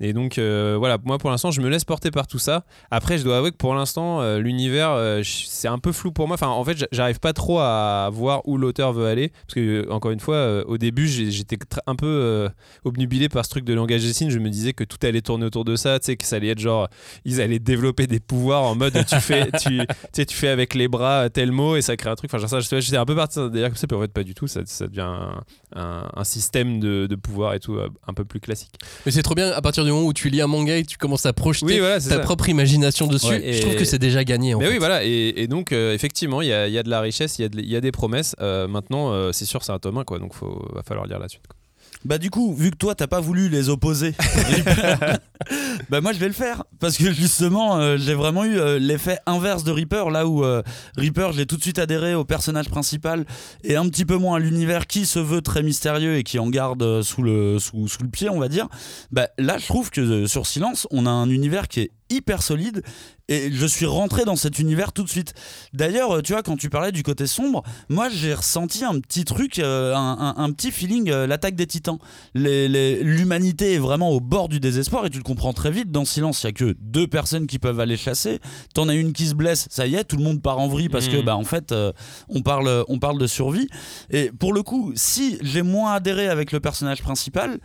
Et donc euh, voilà, moi pour l'instant, je me laisse porter par tout ça. Après, je dois avouer que pour l'instant, euh, l'univers, euh, c'est un peu flou pour moi. Enfin, en fait, j'arrive pas trop à voir où l'auteur veut aller. Parce que, encore une fois, au début, j'étais un peu obnubilé par ce truc de langage des signes. Je me disais que tout allait tourner autour de ça. Tu sais, que ça allait être genre, ils allaient développer des pouvoirs en mode tu fais, tu, tu fais avec les bras tel mot et ça crée un truc. Enfin, genre ça, j'étais un peu parti d'ailleurs comme ça, puis en fait, pas du tout. Ça, ça devient un, un- un système de, de pouvoir et tout, un peu plus classique. Mais c'est trop bien à partir du moment où tu lis un manga et que tu commences à projeter Oui, voilà, c'est ta ça. propre imagination dessus. Ouais, je trouve que c'est déjà gagné. En Mais fait. oui, voilà. Et, et donc, euh, effectivement, il y a, il y a de la richesse, il y, a y des promesses. Euh, maintenant, euh, c'est sûr, c'est un tome 1, quoi. Donc, il va falloir lire la suite. quoi. Bah du coup, vu que toi t'as pas voulu les opposer, bah moi je vais le faire parce que justement euh, j'ai vraiment eu euh, l'effet inverse de Reaper là où euh, Reaper j'ai tout de suite adhéré au personnage principal et un petit peu moins à l'univers qui se veut très mystérieux et qui en garde sous le sous, le pied on va dire. Bah là je trouve que sur Silence on a un univers qui est hyper solide et je suis rentré dans cet univers tout de suite. D'ailleurs, euh, tu vois, quand tu parlais du côté sombre, moi j'ai ressenti un petit truc, euh, un, un- un petit feeling, euh, l'attaque des titans. L'humanité est vraiment au bord du désespoir et tu le comprends très vite. Dans Silence, il y a que deux personnes qui peuvent aller chasser. T'en as une qui se blesse, ça y est, tout le monde part en vrille parce que, Mhm. bah, en fait, euh, on, parle, on parle de survie. Et pour le coup, si j'ai moins adhéré avec le personnage principal,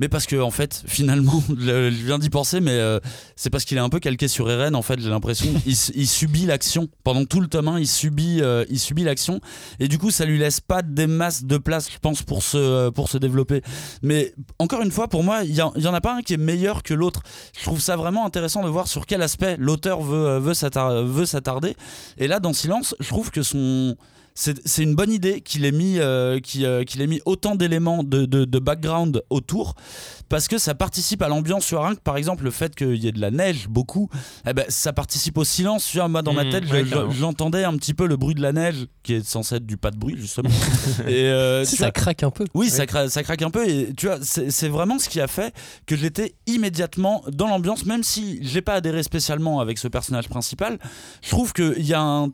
mais parce que en fait, finalement, je viens d'y penser, mais euh, c'est parce qu'il est un peu calqué sur Eren. En fait, j'ai l'impression il, subit l'action pendant tout le tome 1, il subit, euh, il subit l'action, et du coup, ça lui laisse pas des masses de place, je pense, pour se pour se développer. Mais encore une fois, pour moi, il y, en- il y en a pas un qui est meilleur que l'autre. Je trouve ça vraiment intéressant de voir sur quel aspect l'auteur veut euh, veut s'attarder. Et là, dans Silence, je trouve que son c'est c'est une bonne idée qu'il ait mis, euh, qu'il, euh, qu'il ait mis autant d'éléments de, de- de background autour parce que ça participe à l'ambiance sur un que par exemple le fait qu'il y ait de la neige beaucoup eh ben, ça participe au silence. Vois, moi dans ma Mmh, tête je- j'entendais un petit peu le bruit de la neige qui est censé être du pas de bruit justement. Et euh, Si ça vois, craque un peu. oui, ça, cra- ça craque un peu. Et tu vois, c'est vraiment ce qui a fait que j'étais immédiatement dans l'ambiance, même si j'ai pas adhéré spécialement avec ce personnage principal. Je trouve qu'il y a un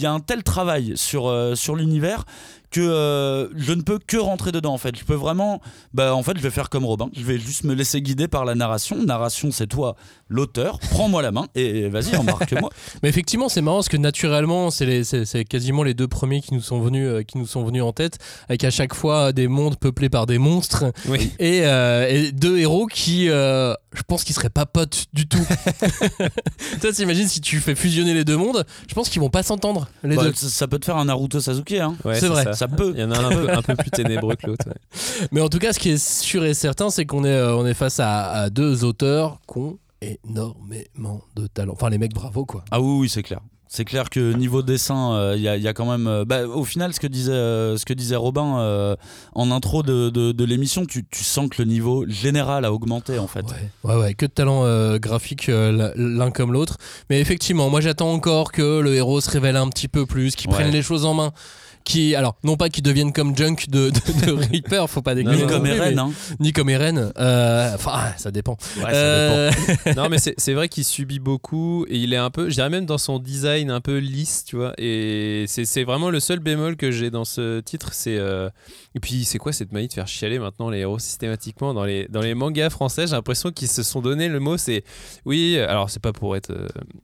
y a un tel travail sur, euh, sur l'univers que euh, je ne peux que rentrer dedans en fait. Je peux vraiment, bah en fait, je vais faire comme Robin. Je vais juste me laisser guider par la narration. Narration, c'est toi, l'auteur. Prends-moi la main et vas-y, embarque-moi. Mais effectivement, c'est marrant parce que naturellement, c'est les- c'est c'est quasiment les deux premiers qui nous sont venus, euh, qui nous sont venus en tête, avec à chaque fois des mondes peuplés par des monstres Oui. et, euh, et deux héros qui, euh, je pense, qu'ils seraient pas potes du tout. Toi, t'imagines si tu fais fusionner les deux mondes, je pense qu'ils vont pas s'entendre les Bah, deux. ça, ça peut te faire un Naruto Sasuke, hein. Ouais, C'est vrai. Ça. Ça peut. Il y en a un un peu, un peu plus ténébreux que l'autre. ouais. Mais en tout cas, ce qui est sûr et certain, c'est qu'on est, euh, on est face à, à deux auteurs qui ont énormément de talent. Enfin, les mecs, bravo quoi. Ah oui, oui, c'est clair. C'est clair que niveau dessin, euh, il y, a- il y a quand même. euh, bah, au final, ce que disait, euh, ce que disait Robin euh, en intro de, de- de l'émission, tu, tu sens que le niveau général a augmenté en fait. Ouais, ouais, ouais, que de talent euh, graphique euh, l'un comme l'autre. Mais effectivement, moi j'attends encore que le héros se révèle un petit peu plus, qu'il Ouais. prenne les choses en main. Qui, alors, non pas qu'il devienne comme Junk de, de, de Reaper, faut pas déconner. Ni comme Eren, mais- hein. Ni comme Eren. euh, Enfin, ah, ça dépend. Ouais, ça Euh, non, mais c'est c'est vrai qu'il subit beaucoup et il est un peu, je dirais même dans son design un peu lisse, tu vois. Et c'est c'est vraiment le seul bémol que j'ai dans ce titre. C'est euh, et puis c'est quoi cette manie de faire chialer maintenant les héros systématiquement dans les dans les mangas français? J'ai l'impression qu'ils se sont donné le mot. C'est oui, alors c'est pas pour être,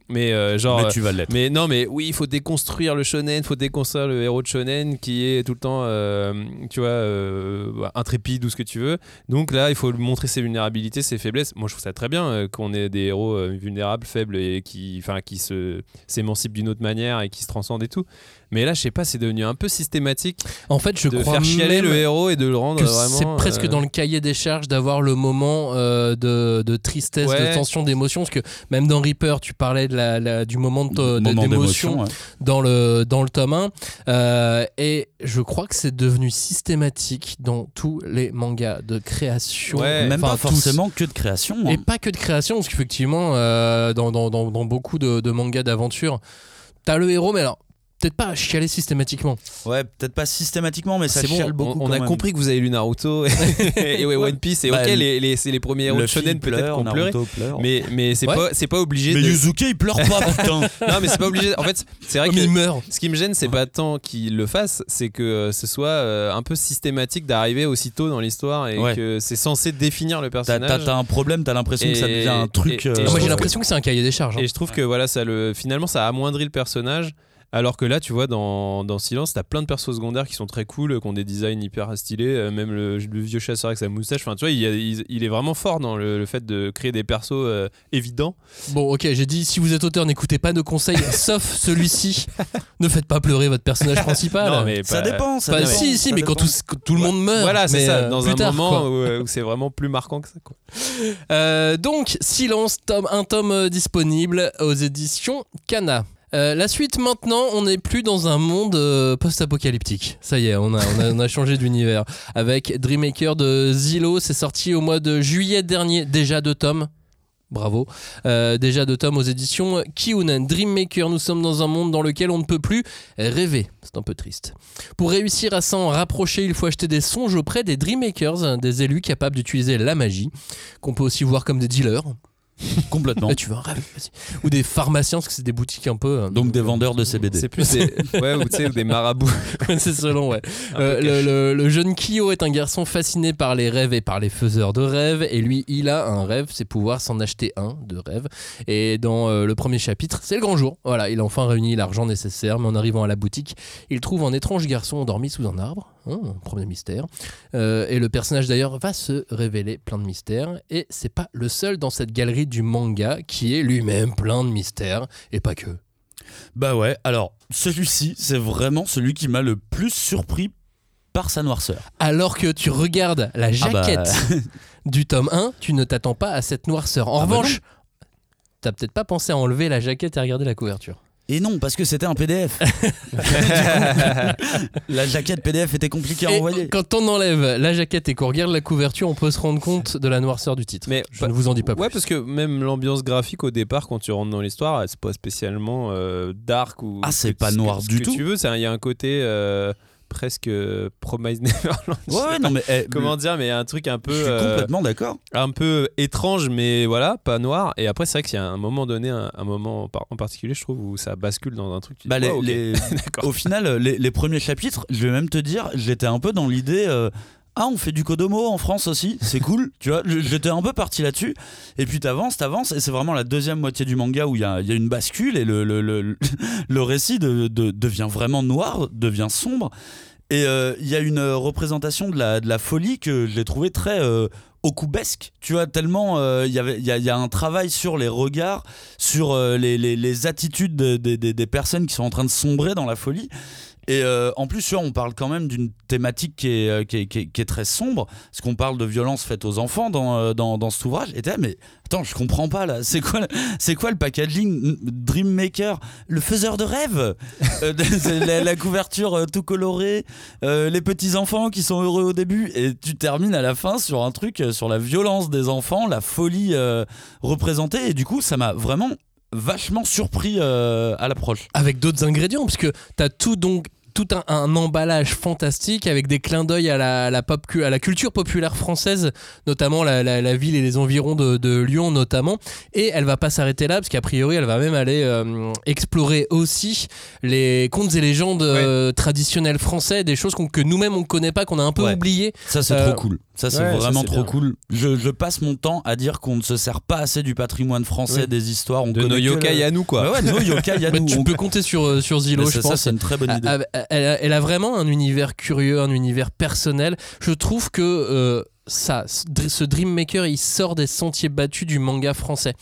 mais euh, genre. Mais tu vas l'être. Mais non, mais oui, il faut déconstruire le shonen, il faut déconstruire le héros de shonen qui est tout le temps, euh, tu vois, euh, intrépide ou ce que tu veux. Donc là, il faut montrer ses vulnérabilités, ses faiblesses. Moi, je trouve ça très bien euh, qu'on ait des héros vulnérables, faibles et qui, enfin, qui se s'émancipent d'une autre manière et qui se transcendent et tout. Mais là, je sais pas, c'est devenu un peu systématique en fait, je de crois faire chialer le héros et de le rendre vraiment. c'est presque euh, dans le cahier des charges d'avoir le moment euh, de, de tristesse, Ouais. de tension, d'émotion. Parce que même dans Reaper, tu parlais de la, la- du moment d'émotion ouais. dans le, dans le tome 1. Euh, et je crois que c'est devenu systématique dans tous les mangas de création. Ouais. Même pas tous. forcément que de création. hein. Et pas que de création, parce qu'effectivement, euh, dans, dans, dans, dans beaucoup de, de mangas d'aventure, t'as le héros, mais alors, peut-être pas à chialer systématiquement. Ouais, peut-être pas systématiquement, mais ça C'est bon, chiale on- beaucoup. on, quand a même. compris que vous avez lu Naruto et, et ouais, One Piece. Et Bah, ok, le- les, les- c'est les premiers Le shonen peut-être qu'on pleurait. Pleure. Mais, mais c'est Ouais. pas, c'est pas obligé Mais de. Yuzuke il pleure pas, putain. Non, mais c'est pas obligé. En fait, c'est vrai Comme que il meurt. ce qui me gêne, c'est pas tant qu'il le fasse, c'est que euh, ce soit euh, un peu systématique d'arriver aussitôt dans l'histoire et Ouais. que c'est censé définir le personnage. t'as- un problème, t'as l'impression que ça devient un truc. euh, moi, j'ai l'impression que c'est un cahier des charges. hein. Et je trouve que voilà, ça le, finalement, ça amoindrit le personnage. Alors que là, tu vois, dans, dans Silence, t'as plein de persos secondaires qui sont très cool, qui ont des designs hyper stylés. euh, même le, le vieux chasseur avec sa moustache. Enfin, tu vois, il, y a- il- il est vraiment fort dans le, le fait de créer des persos euh, évidents. Bon, ok, j'ai dit si vous êtes auteur, n'écoutez pas nos conseils, sauf celui-ci. ne faites pas pleurer votre personnage principal. Non, mais Ça pas- dépend, ça Bah, dépend. si, si, ça mais quand tout, quand tout le monde meurt. Voilà, c'est ça. euh, Dans un tard, moment quoi. où, euh, où c'est vraiment plus marquant que ça. Quoi. Euh, donc, Silence, tome, un tome euh, disponible aux éditions Cana. Euh, la suite maintenant, on n'est plus dans un monde euh, post-apocalyptique. Ça y est, on a, changé d'univers. Avec Dreammaker de Zillow, c'est sorti au mois de juillet dernier, déjà deux tomes. Bravo. Euh, déjà deux tomes aux éditions Kiunen. Dreammaker, nous sommes dans un monde dans lequel on ne peut plus rêver. C'est un peu triste. Pour réussir à s'en rapprocher, il faut acheter des songes auprès des Dreammakers, des élus capables d'utiliser la magie, qu'on peut aussi voir comme des dealers. Complètement. Là, tu veux un rêve. Ou des pharmaciens, parce que c'est des boutiques un peu. euh, Donc des vendeurs de CBD. C'est plus des, ouais, ou, des marabouts. c'est selon, ouais. Euh, le, cachés. le- le jeune Kyo est un garçon fasciné par les rêves et par les faiseurs de rêves. Et lui, il a un rêve, c'est pouvoir s'en acheter un de rêve. Et dans euh, le premier chapitre, c'est le grand jour. Voilà, il a enfin réuni l'argent nécessaire. Mais en arrivant à la boutique, il trouve un étrange garçon endormi sous un arbre. Hein, un premier mystère. Euh, et le personnage d'ailleurs va se révéler plein de mystères. Et c'est pas le seul dans cette galerie du manga qui est lui-même plein de mystères. Et pas que. Bah ouais, alors celui-ci, c'est vraiment celui qui m'a le plus surpris par sa noirceur. Alors que tu regardes la Ah bah, jaquette du tome 1, tu ne t'attends pas à cette noirceur. En Ah bah revanche, t'as peut-être pas pensé à enlever la jaquette et à regarder la couverture. Et non, parce que c'était un PDF. la jaquette PDF était compliquée à Et envoyer. quand on enlève la jaquette et qu'on regarde la couverture, on peut se rendre compte de la noirceur du titre. Mais Je ne vous en dis pas Ouais, plus. parce que même l'ambiance graphique au départ, quand tu rentres dans l'histoire, c'est pas spécialement euh, dark ou. Ah, c'est pas noir ce du que tout. Tu veux, il y a un côté euh, presque euh, Promise Neverland. Je Ouais, non mais eh, Comment dire, mais un truc un je peu. suis euh, complètement d'accord. un peu étrange, mais voilà, pas noir. Et après, c'est vrai qu'il y a un moment donné, un, un moment en, par- en particulier, je trouve, où ça bascule dans un truc. tu dis, Bah, les- les- au final, les, les premiers chapitres, je vais même te dire, j'étais un peu dans l'idée. euh, ah, on fait du Kodomo en France aussi, c'est cool, tu vois. J'étais un peu parti là-dessus. Et puis t'avances, t'avances, et c'est vraiment la deuxième moitié du manga où il y a, une bascule et le, le, récit de- de- devient vraiment noir, devient sombre. Et euh, il y a une représentation de la, de la folie que je l'ai trouvé très euh, okubesque, tu vois, tellement euh, il y a, un travail sur les regards, sur euh, les, attitudes de- de- de- des personnes qui sont en train de sombrer dans la folie. Et euh, en plus, tu on parle quand même d'une thématique qui est, euh, qui, est, qui est- qui est très sombre, parce qu'on parle de violence faite aux enfants dans, euh, dans, dans cet ouvrage. Et mais attends, je comprends pas là. C'est quoi, c'est quoi le packaging Dreammaker Le faiseur de rêves la, couverture tout colorée, les petits enfants qui sont heureux au début, et tu termines à la fin sur un truc sur la violence des enfants, la folie représentée. Et du coup, ça m'a vraiment vachement surpris à l'approche. Avec d'autres ingrédients, parce que t'as tout donc tout un, un emballage fantastique avec des clins d'œil à la, à la pop, à la culture populaire française, notamment la, la- la ville et les environs de, de Lyon notamment. Et elle va pas s'arrêter là, parce qu'a priori, elle va même aller euh, explorer aussi les contes et légendes euh, traditionnels français, des choses que nous-mêmes on connaît pas, qu'on a un peu Ouais. oublié. Ça, c'est Euh, trop cool. Ça, c'est ouais, vraiment trop bien. cool. Je, je passe mon temps à dire qu'on ne se sert pas assez du patrimoine français, Oui. des histoires. On de connaît nos yokai le- à nous, quoi. Ouais, ouais, nos yokai à Bah, nous. tu On- peux compter sur, euh, sur Zillow, je ça, ça, pense. c'est une très bonne idée. Ah, ah, Elle a, elle a vraiment un univers curieux, un univers personnel. Je trouve que euh, ça, ce Dream Maker, il sort des sentiers battus du manga français.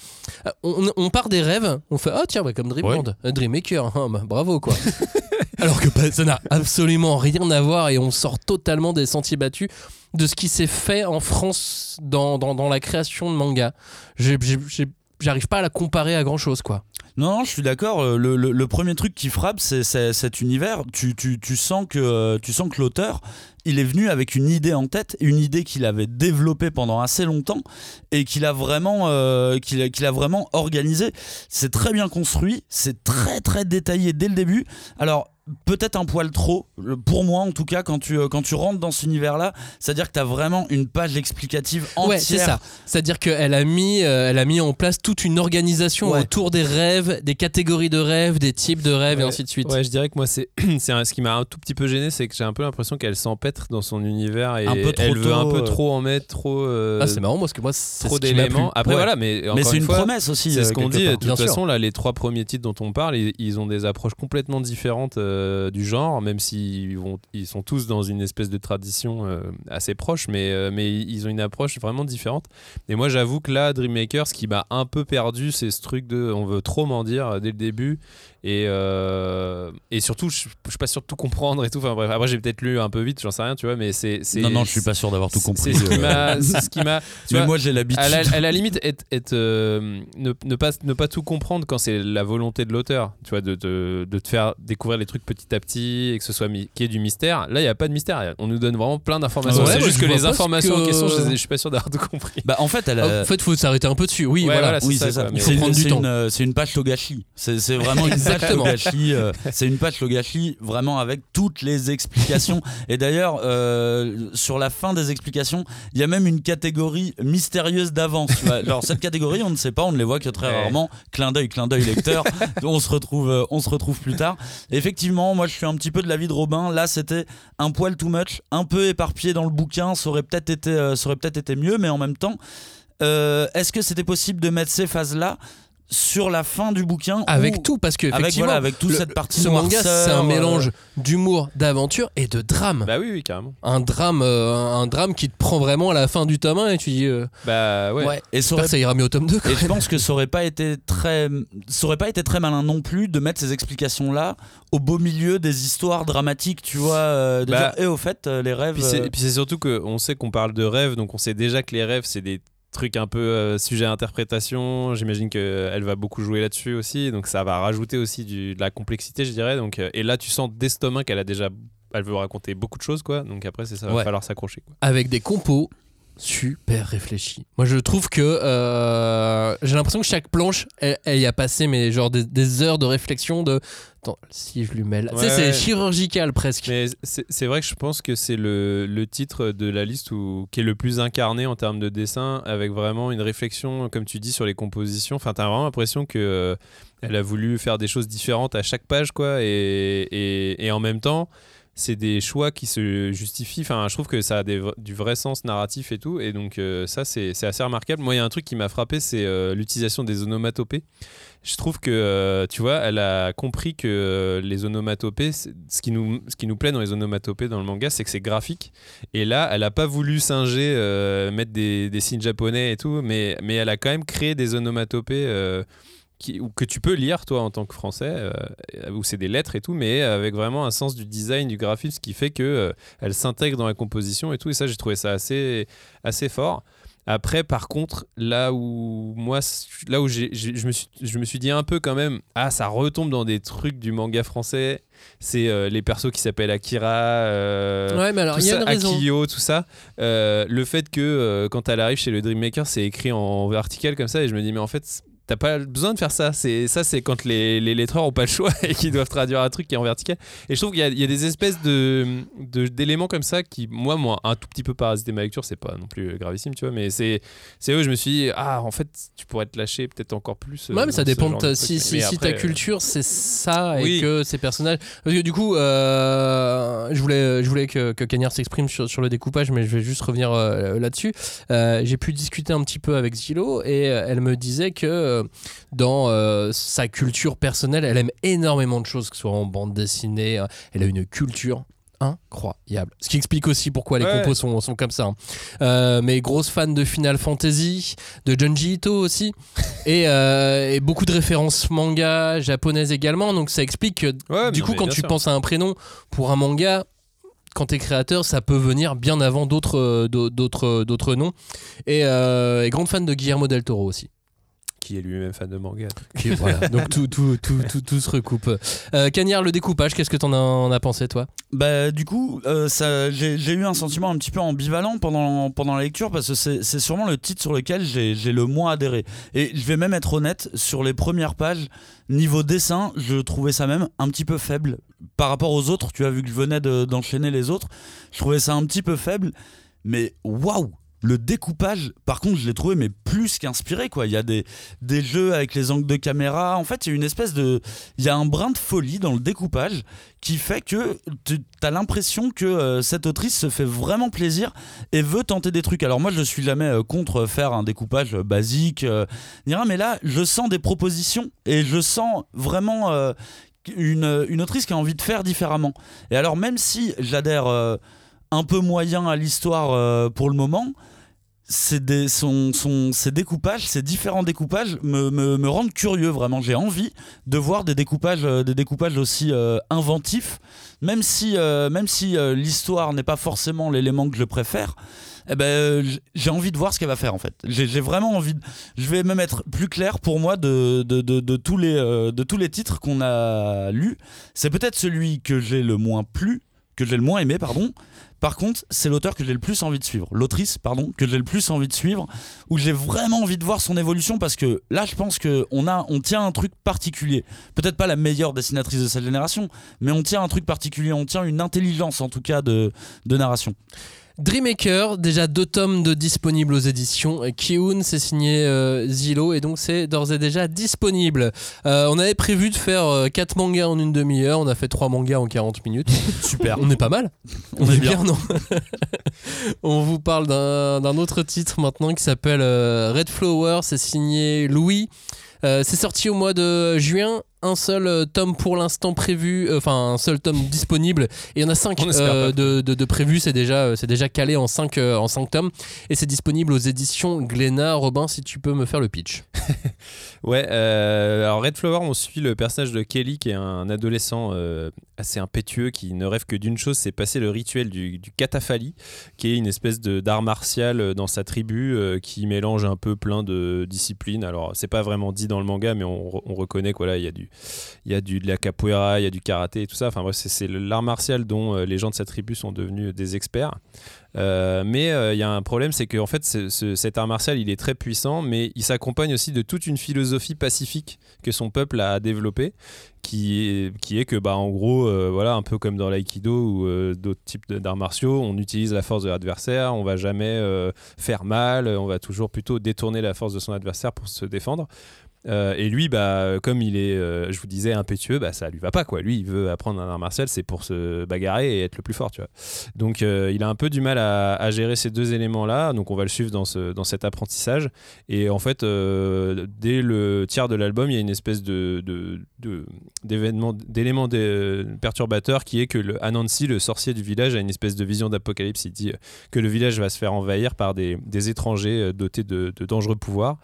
Euh, On, on part des rêves, on fait ah tiens bah, comme Dreamland, euh, Dream Maker, ah, bah, bravo quoi. Alors que bah, ça n'a absolument rien à voir et on sort totalement des sentiers battus de ce qui s'est fait en France dans, dans, la création de manga. J'arrive pas à la comparer à grand chose quoi. Non, je suis d'accord. euh, Le, premier truc qui frappe, c'est cet univers. Tu, sens que, euh, tu sens que l'auteur, il est venu avec une idée en tête, une idée qu'il avait développée pendant assez longtemps et qu'il a vraiment, euh, qu'il a, vraiment organisé. C'est très bien construit, c'est très très détaillé dès le début. Alors peut-être un poil trop, le- pour moi en tout cas, quand tu, euh, quand tu rentres dans cet univers-là, c'est-à-dire que tu as vraiment une page explicative entière. Ouais, c'est ça. C'est-à-dire qu'elle a mis, euh, elle a mis en place toute une organisation Ouais. autour des rêves, des catégories de rêves, des types de rêves et ainsi de suite. Ouais, je dirais que moi, c'est ce qui m'a un tout petit peu gêné, c'est que j'ai un peu l'impression qu'elle s'empêtre dans son univers et Un peu trop elle veut un peu euh. trop en mettre, trop. euh, Ah, c'est marrant parce que moi, c'est trop ce d'éléments. Après, Ouais. voilà, mais Mais c'est une fois, promesse aussi. C'est euh, ce qu'on dit. part. De toute Bien sûr. façon, là, les trois premiers titres dont on parle, ils, ils ont des approches complètement différentes. euh, euh, du genre, même s'ils ils sont tous dans une espèce de tradition euh, assez proche, mais, euh, mais ils ont une approche vraiment différente. Et moi, j'avoue que là, Dreammaker, ce qui m'a un peu perdu, c'est ce truc de on veut trop m'en dire dès le début. Et, euh, et surtout, je je suis pas sûr de tout comprendre et tout. Enfin bref, après, j'ai peut-être lu un peu vite, j'en sais rien, tu vois, mais c'est. c'est- Non, non, je suis pas sûr d'avoir tout compris. C'est ce qui euh, m'a. ce qui Mais vois, moi, j'ai l'habitude. à la, à la limite, être, être, euh, ne, ne pas, ne pas tout comprendre quand c'est la volonté de l'auteur, tu vois, de, de, de te faire découvrir les trucs petit à petit et que ce soit y ait du mystère. Là, il n'y a pas de mystère. On nous donne vraiment plein d'informations. Ouais, c'est juste que les informations en que- question, je, je suis pas sûr d'avoir tout compris. Bah, en fait, elle a. En fait, faut s'arrêter un peu dessus. Oui, Ouais, voilà. voilà, c'est oui, ça, c'est ça. C'est Faut prendre une, du c'est temps. une, c'est une page Togashi. C'est c'est vraiment une Exactement. Euh, c'est une page Togashi vraiment avec toutes les explications. Et d'ailleurs, euh, sur la fin des explications, il y a même une catégorie mystérieuse d'avance. Alors cette catégorie, on ne sait pas, on ne les voit que très Ouais. rarement. Clin d'œil, clin d'œil lecteur. on se retrouve, euh, on se retrouve plus tard. Effectivement, moi je suis un petit peu de l'avis de Robin. Là, c'était un poil too much, un peu éparpillé dans le bouquin. Ça aurait peut-être été, euh, ça aurait peut-être été mieux, mais en même temps. euh, Est-ce que c'était possible de mettre ces phases-là? Sur la fin du bouquin Avec ou- tout, parce que avec, voilà, avec toute le- cette partie ce manga, c'est un euh, mélange d'humour, d'aventure et de drame. Bah oui, oui, carrément. un drame, euh, un drame qui te prend vraiment à la fin du tome 1 et tu dis, euh, Bah ouais. ouais. Et ça aurait ça ira mieux au tome 2. Et je pense que ça aurait pas été très, ça aurait pas été très malin non plus de mettre ces explications là au beau milieu des histoires dramatiques, tu vois, euh, de Bah, dire, et au fait, les rêves. Et puis c'est surtout qu'on sait qu'on parle de rêves, donc on sait déjà que les rêves, c'est des trucs un peu euh, sujet à interprétation. J'imagine qu'elle va beaucoup jouer là-dessus aussi, donc ça va rajouter aussi du- de la complexité, je dirais. Donc, euh, et là, tu sens dès ce tome un qu'elle a déjà. Elle veut raconter beaucoup de choses, quoi. Donc après, c'est ça, va Ouais. falloir s'accrocher. Avec des compos super réfléchis. Moi, je trouve que euh, j'ai l'impression que chaque planche, elle, elle y a passé, mais genre des, des heures de réflexion de. Attends, si je lui mets là. Tu sais, Ouais, c'est chirurgical presque. Mais c'est, c'est vrai que je pense que c'est le, le titre de la liste où, qui est le plus incarné en termes de dessin, avec vraiment une réflexion, comme tu dis, sur les compositions. Enfin, t'as vraiment l'impression que euh, elle a voulu faire des choses différentes à chaque page, quoi. Et, et, et en même temps, c'est des choix qui se justifient. Enfin, je trouve que ça a du vrai sens narratif et tout. Et donc, euh, ça, c'est, assez remarquable. Moi, il y a un truc qui m'a frappé, c'est euh, l'utilisation des onomatopées. Je trouve que, euh, tu vois, elle a compris que les onomatopées, ce qui, nous, ce qui nous plaît dans les onomatopées dans le manga, c'est que c'est graphique. Et là, elle a pas voulu singer, mettre des, des signes japonais et tout, mais, mais elle a quand même créé des onomatopées qui, ou que tu peux lire, toi, en tant que français, euh, où c'est des lettres et tout, mais avec vraiment un sens du design, du graphisme, ce qui fait que euh, elle s'intègre dans la composition et tout. Et ça, j'ai trouvé ça assez, assez fort. Après, par contre, là où moi, là où je me suis, je me suis dit un peu quand même, ah, ça retombe dans des trucs du manga français. C'est euh, les persos qui s'appellent Akira, euh, ouais, mais alors tout il y a ça, une. Akio, tout ça. Euh, le fait que euh, quand elle arrive chez le Dreammaker, c'est écrit en vertical comme ça, et je me dis, mais en fait, t'as pas besoin de faire ça. C'est ça, c'est quand les, les lettreurs ont pas le choix et qu'ils doivent traduire un truc qui est en vertical. Et je trouve qu'il y, a- il y a des espèces de d'éléments comme ça qui, moi, moi, un tout petit peu parasité ma lecture. C'est pas non plus gravissime, tu vois, mais c'est c'est eux. Je me suis dit, ah, en fait, tu pourrais te lâcher peut-être encore plus. euh, Ouais, mais ça dépend de si, si, Mais si après, ta culture c'est ça et Oui. que ces personnages. Parce que du coup, euh, je voulais, je voulais que, que Cagnard s'exprime sur, sur le découpage, mais je vais juste revenir euh, là-dessus. Euh, J'ai pu discuter un petit peu avec Zilo et euh, elle me disait que euh, dans euh, sa culture personnelle, elle aime énormément de choses, que ce soit en bande dessinée. euh, elle a une culture incroyable. Ce qui explique aussi pourquoi les Ouais. compos sont, sont comme ça. hein. Euh, mais grosse fan de Final Fantasy, de Junji Ito aussi, et, euh, et beaucoup de références manga japonaises également. Donc ça explique que Ouais, du coup, quand tu sûr. penses à un prénom pour un manga, quand t'es créateur, ça peut venir bien avant d'autres euh, d'au- d'autres d'autres noms. Et, euh, et grande fan de Guillermo del Toro aussi. Qui est lui-même fan de manga. Voilà. Donc tout, tout, tout, tout, tout se recoupe. Euh, Cagnard, le découpage, qu'est-ce que t'en as, en as pensé toi? Bah, du coup, euh, ça- j'ai j'ai eu un sentiment un petit peu ambivalent pendant, pendant la lecture parce que c'est c'est sûrement le titre sur lequel j'ai j'ai le moins adhéré. Et je vais même être honnête, sur les premières pages, niveau dessin, je trouvais ça même un petit peu faible par rapport aux autres. Tu as vu que je venais de- d'enchaîner les autres, je trouvais ça un petit peu faible. Mais waouh! Le découpage, par contre, je l'ai trouvé mais plus qu'inspiré quoi. Il y a des, des jeux avec les angles de caméra. En fait, il y a une espèce de, il y a un brin de folie dans le découpage qui fait que tu as l'impression que euh, cette autrice se fait vraiment plaisir et veut tenter des trucs. Alors moi je suis jamais euh, contre faire un découpage euh, basique, euh, mais là je sens des propositions et je sens vraiment une, une autrice qui a envie de faire différemment. Et alors, même si j'adhère un peu moyen à l'histoire euh, pour le moment, ces, découpages, ces différents découpages me, rendent curieux vraiment. J'ai envie de voir des découpages, euh, des découpages aussi euh, inventifs, même si, l'histoire n'est pas forcément l'élément que je préfère. Eh ben, j'ai envie de voir ce qu'elle va faire en fait. J'ai vraiment envie. De, je vais même être plus clair pour moi de, tous, les, de tous les titres qu'on a lus. C'est peut-être celui que j'ai le moins plu, que j'ai le moins aimé, pardon. Par contre, c'est l'auteur que j'ai le plus envie de suivre, l'autrice, pardon, que j'ai le plus envie de suivre, où j'ai vraiment envie de voir son évolution parce que là, je pense que on a, on tient un truc particulier. Peut-être pas la meilleure dessinatrice de cette génération, mais on tient un truc particulier, on tient une intelligence en tout cas de, de narration. Dreammaker, déjà deux tomes de disponibles aux éditions Kiun, c'est signé euh, Zilo et donc c'est d'ores et déjà disponible. Euh, on avait prévu de faire euh, quatre mangas en une demi-heure, on a fait trois mangas en 40 minutes. Super. On est pas mal. On est bien. non On vous parle d'un autre titre maintenant qui s'appelle euh, Red Flower, c'est signé Louis. C'est sorti au mois de juin. Un seul euh, tome pour l'instant prévu, euh, enfin un seul tome disponible. Et il y en a cinq On espère euh, pas. de, de, de prévus. C'est déjà, c'est déjà calé en cinq, euh, en cinq tomes. Et c'est disponible aux éditions Glénat. Robin, si tu peux me faire le pitch. Ouais, euh, alors Red Flower, on suit le personnage de Kelly qui est un adolescent euh, assez impétueux qui ne rêve que d'une chose, c'est passer le rituel du, du qui est une espèce d'art martial euh, dans sa tribu qui mélange un peu plein de disciplines. Alors c'est pas vraiment dit dans le manga, mais on, re- on reconnaît quoi là, il y a y a du de la capoeira, il y a du karaté et tout ça. Enfin bref, c'est- l'art martial dont les gens de sa tribu sont devenus des experts. Euh, mais euh, il y a un problème, c'est que en fait, ce- ce- cet art martial, il est très puissant, mais il s'accompagne aussi de toute une philosophie pacifique que son peuple a développée, qui est, que, bah, en gros, euh, voilà, un peu comme dans l'aïkido ou d'autres types d'arts martiaux, on utilise la force de l'adversaire, on va jamais faire mal, on va toujours plutôt détourner la force de son adversaire pour se défendre. Euh, et lui, bah, comme il est, euh, je vous disais, impétueux, bah, ça lui va pas quoi. Lui, il veut apprendre un art martial, c'est pour se bagarrer et être le plus fort, tu vois. Donc, euh, il a un peu du mal à, gérer ces deux éléments-là. Donc, on va le suivre dans, ce, dans cet apprentissage. Et en fait, dès le tiers de l'album, il y a une espèce de, d'événement, d'élément dé- perturbateur qui est que le Anansi, le sorcier du village, a une espèce de vision d'apocalypse. Il dit que le village va se faire envahir par des, des étrangers dotés de, dangereux pouvoirs.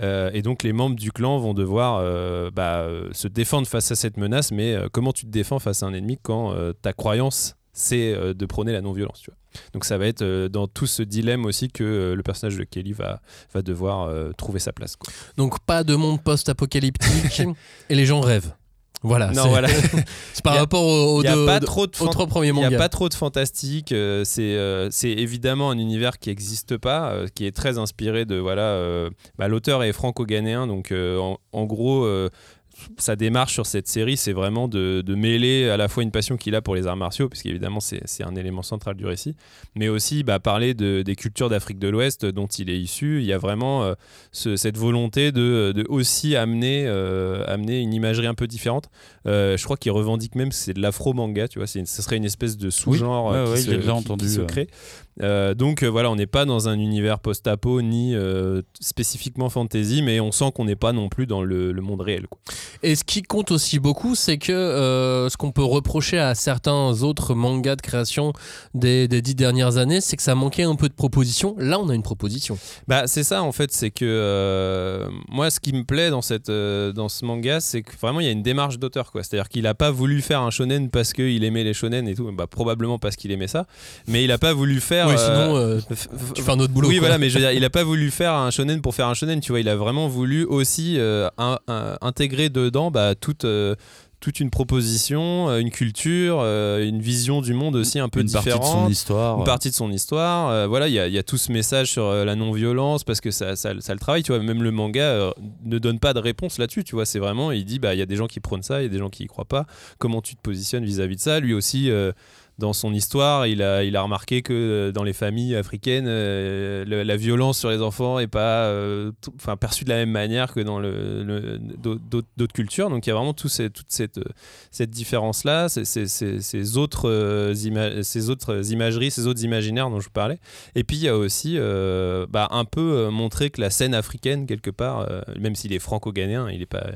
Et donc les membres du clan vont devoir euh, bah, euh, se défendre face à cette menace, mais euh, comment tu te défends face à un ennemi quand ta croyance c'est de prôner la non-violence tu vois? Donc ça va être dans tout ce dilemme aussi que le personnage de Kelly va, va devoir trouver sa place. quoi. Donc pas de monde post-apocalyptique et les gens rêvent. Voilà. Non, c'est- voilà. c'est par a- rapport aux, aux Il n'y a deux- pas deux- trop de aux fan- trois premiers Il n'y a pas trop de fantastique. euh, c'est euh, c'est évidemment un univers qui n'existe pas, euh, qui est très inspiré de voilà. bah, L'auteur est franco-ghanéen, donc en, en gros. Sa démarche sur cette série, c'est vraiment de, mêler à la fois une passion qu'il a pour les arts martiaux, puisqu'évidemment c'est c'est un élément central du récit, mais aussi bah, parler de, des cultures d'Afrique de l'Ouest dont il est issu. Il y a vraiment euh, ce- cette volonté de, de aussi amener, euh, amener une imagerie un peu différente. Euh, je crois qu'il revendique même que c'est de l'afro-manga, tu vois, c'est ce serait une espèce de sous-genre Ouais, euh, qui, ouais, se, qui- entendu, qui se ouais. crée. Euh, donc euh, voilà, on n'est pas dans un univers post-apo ni euh, spécifiquement fantasy, mais on sent qu'on n'est pas non plus dans le, le monde réel. Quoi. Et ce qui compte aussi beaucoup, c'est que euh, ce qu'on peut reprocher à certains autres mangas de création des, des dix dernières années, c'est que ça manquait un peu de proposition. Là, on a une proposition. Bah, c'est ça en fait, c'est que euh, moi ce qui me plaît dans, cette, euh, dans ce manga, c'est que vraiment il y a une démarche d'auteur. Quoi. C'est-à-dire qu'il n'a pas voulu faire un shonen parce qu'il aimait les shonen et tout, bah, probablement parce qu'il aimait ça, mais il n'a pas voulu faire. Oui, euh, sinon, euh, tu fais un autre boulot. oui, quoi. voilà, mais je veux dire, il a pas voulu faire un shonen pour faire un shonen, tu vois. Il a vraiment voulu aussi euh, un- un- intégrer dedans bah, toute, toute une proposition, euh, une culture, euh, une vision du monde aussi un peu une partie de différente. son histoire. Une partie de son histoire. Euh, voilà, il y, a- il y a tout ce message sur euh, la non-violence parce que ça, ça, ça le travaille, tu vois. Même le manga euh, ne donne pas de réponse là-dessus, tu vois. C'est vraiment, il dit, bah, il y a des gens qui prônent ça, il y a des gens qui y croient pas. Comment tu te positionnes vis-à-vis de ça? Lui aussi. euh, dans son histoire, il a, il a remarqué que euh, dans les familles africaines, euh, la violence sur les enfants n'est pas euh, perçue de la même manière que dans le, d'autres cultures. Donc il y a vraiment toute cette, cette différence-là, ces, ces- ces- ces autres, ces autres imageries, ces autres imaginaires dont je vous parlais. Et puis il y a aussi bah, un peu montré que la scène africaine, quelque part, même s'il est franco-ghanéen, il n'est pas,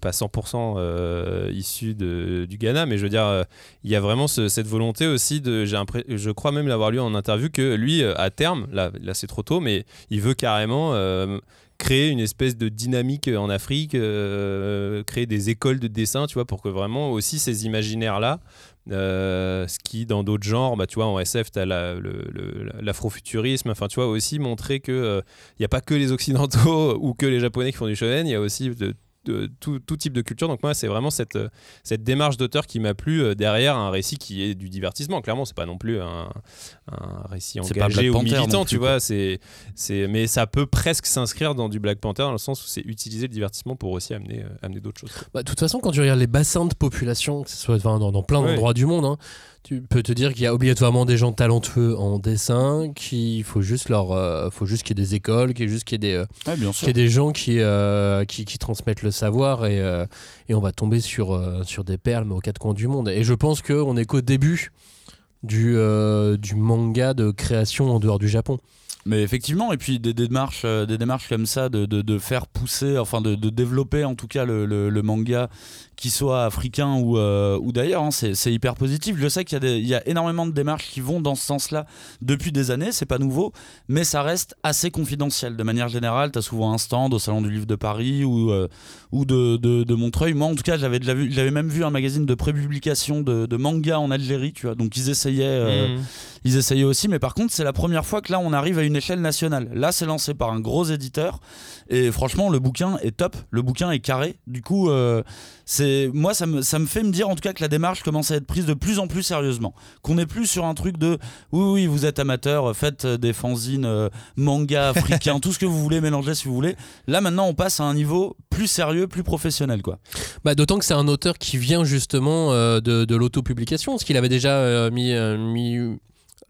pas 100% euh, issu de- du Ghana, mais je veux dire, il y a vraiment ce- cette volonté aussi de. j'ai Je crois même l'avoir lu en interview que lui, euh, à terme, là, c'est trop tôt, mais il veut carrément. euh, créer une espèce de dynamique en Afrique, euh, créer des écoles de dessin, tu vois, pour que vraiment aussi ces imaginaires-là, euh, ce qui dans d'autres genres, bah, tu vois, en SF, tu as l'afrofuturisme, enfin, tu vois, aussi montrer que il n'y a pas que les Occidentaux ou que les Japonais qui font du shonen, il y a aussi de, de tout, tout type de culture. Donc moi, c'est vraiment cette, euh, cette démarche d'auteur qui m'a plu euh, derrière un récit qui est du divertissement. Clairement, c'est pas non plus un, un récit C'est pas engagé ou militant, plus, tu vois. C'est, c'est, mais ça peut presque s'inscrire dans du Black Panther dans le sens où c'est utiliser le divertissement pour aussi amener, euh, amener d'autres choses. Bah, de toute façon, quand tu regardes les bassins de population, que ce soit enfin, dans, dans plein Ouais. d'endroits du monde, hein, tu peux te dire qu'il y a obligatoirement des gens talentueux en dessin, qu'il faut juste leur, euh, faut juste qu'il y ait des écoles, qu'il y ait juste qu'il y ait des, euh, bien qu'il y ait des gens qui, euh, qui, qui transmettent le savoir et, et on va tomber sur, sur des perles mais aux quatre coins du monde. Et je pense qu'on n'est qu'au début du, du manga de création en dehors du Japon. Mais effectivement, et puis des démarches, des démarches comme ça de, de, de faire pousser, enfin de, de développer en tout cas le, le, le manga, qui soit africain ou, euh, ou d'ailleurs, hein, c'est c'est hyper positif. Je sais qu'il y, a y énormément de démarches qui vont dans ce sens-là depuis des années, c'est pas nouveau, mais ça reste assez confidentiel. De manière générale, tu as souvent un stand au Salon du Livre de Paris ou, euh, ou de, de, de Montreuil. Moi, en tout cas, j'avais même vu un magazine de prépublication de, de manga en Algérie, tu vois. Donc ils essayaient. euh, Mhm. ils essayaient aussi, mais par contre, c'est la première fois que là, on arrive à une échelle nationale. Là, c'est lancé par un gros éditeur, et franchement, le bouquin est top, le bouquin est carré. Du coup, euh, c'est moi, ça me, ça me fait me dire en tout cas que la démarche commence à être prise de plus en plus sérieusement. Qu'on n'est plus sur un truc de oui, oui, vous êtes amateur, faites euh, des fanzines, euh, manga africains, tout ce que vous voulez, mélanger si vous voulez. Là, maintenant, on passe à un niveau plus sérieux, plus professionnel, quoi. Bah, D'autant que c'est un auteur qui vient justement euh, de, de l'autopublication, parce qu'il avait déjà euh, mis, euh, mis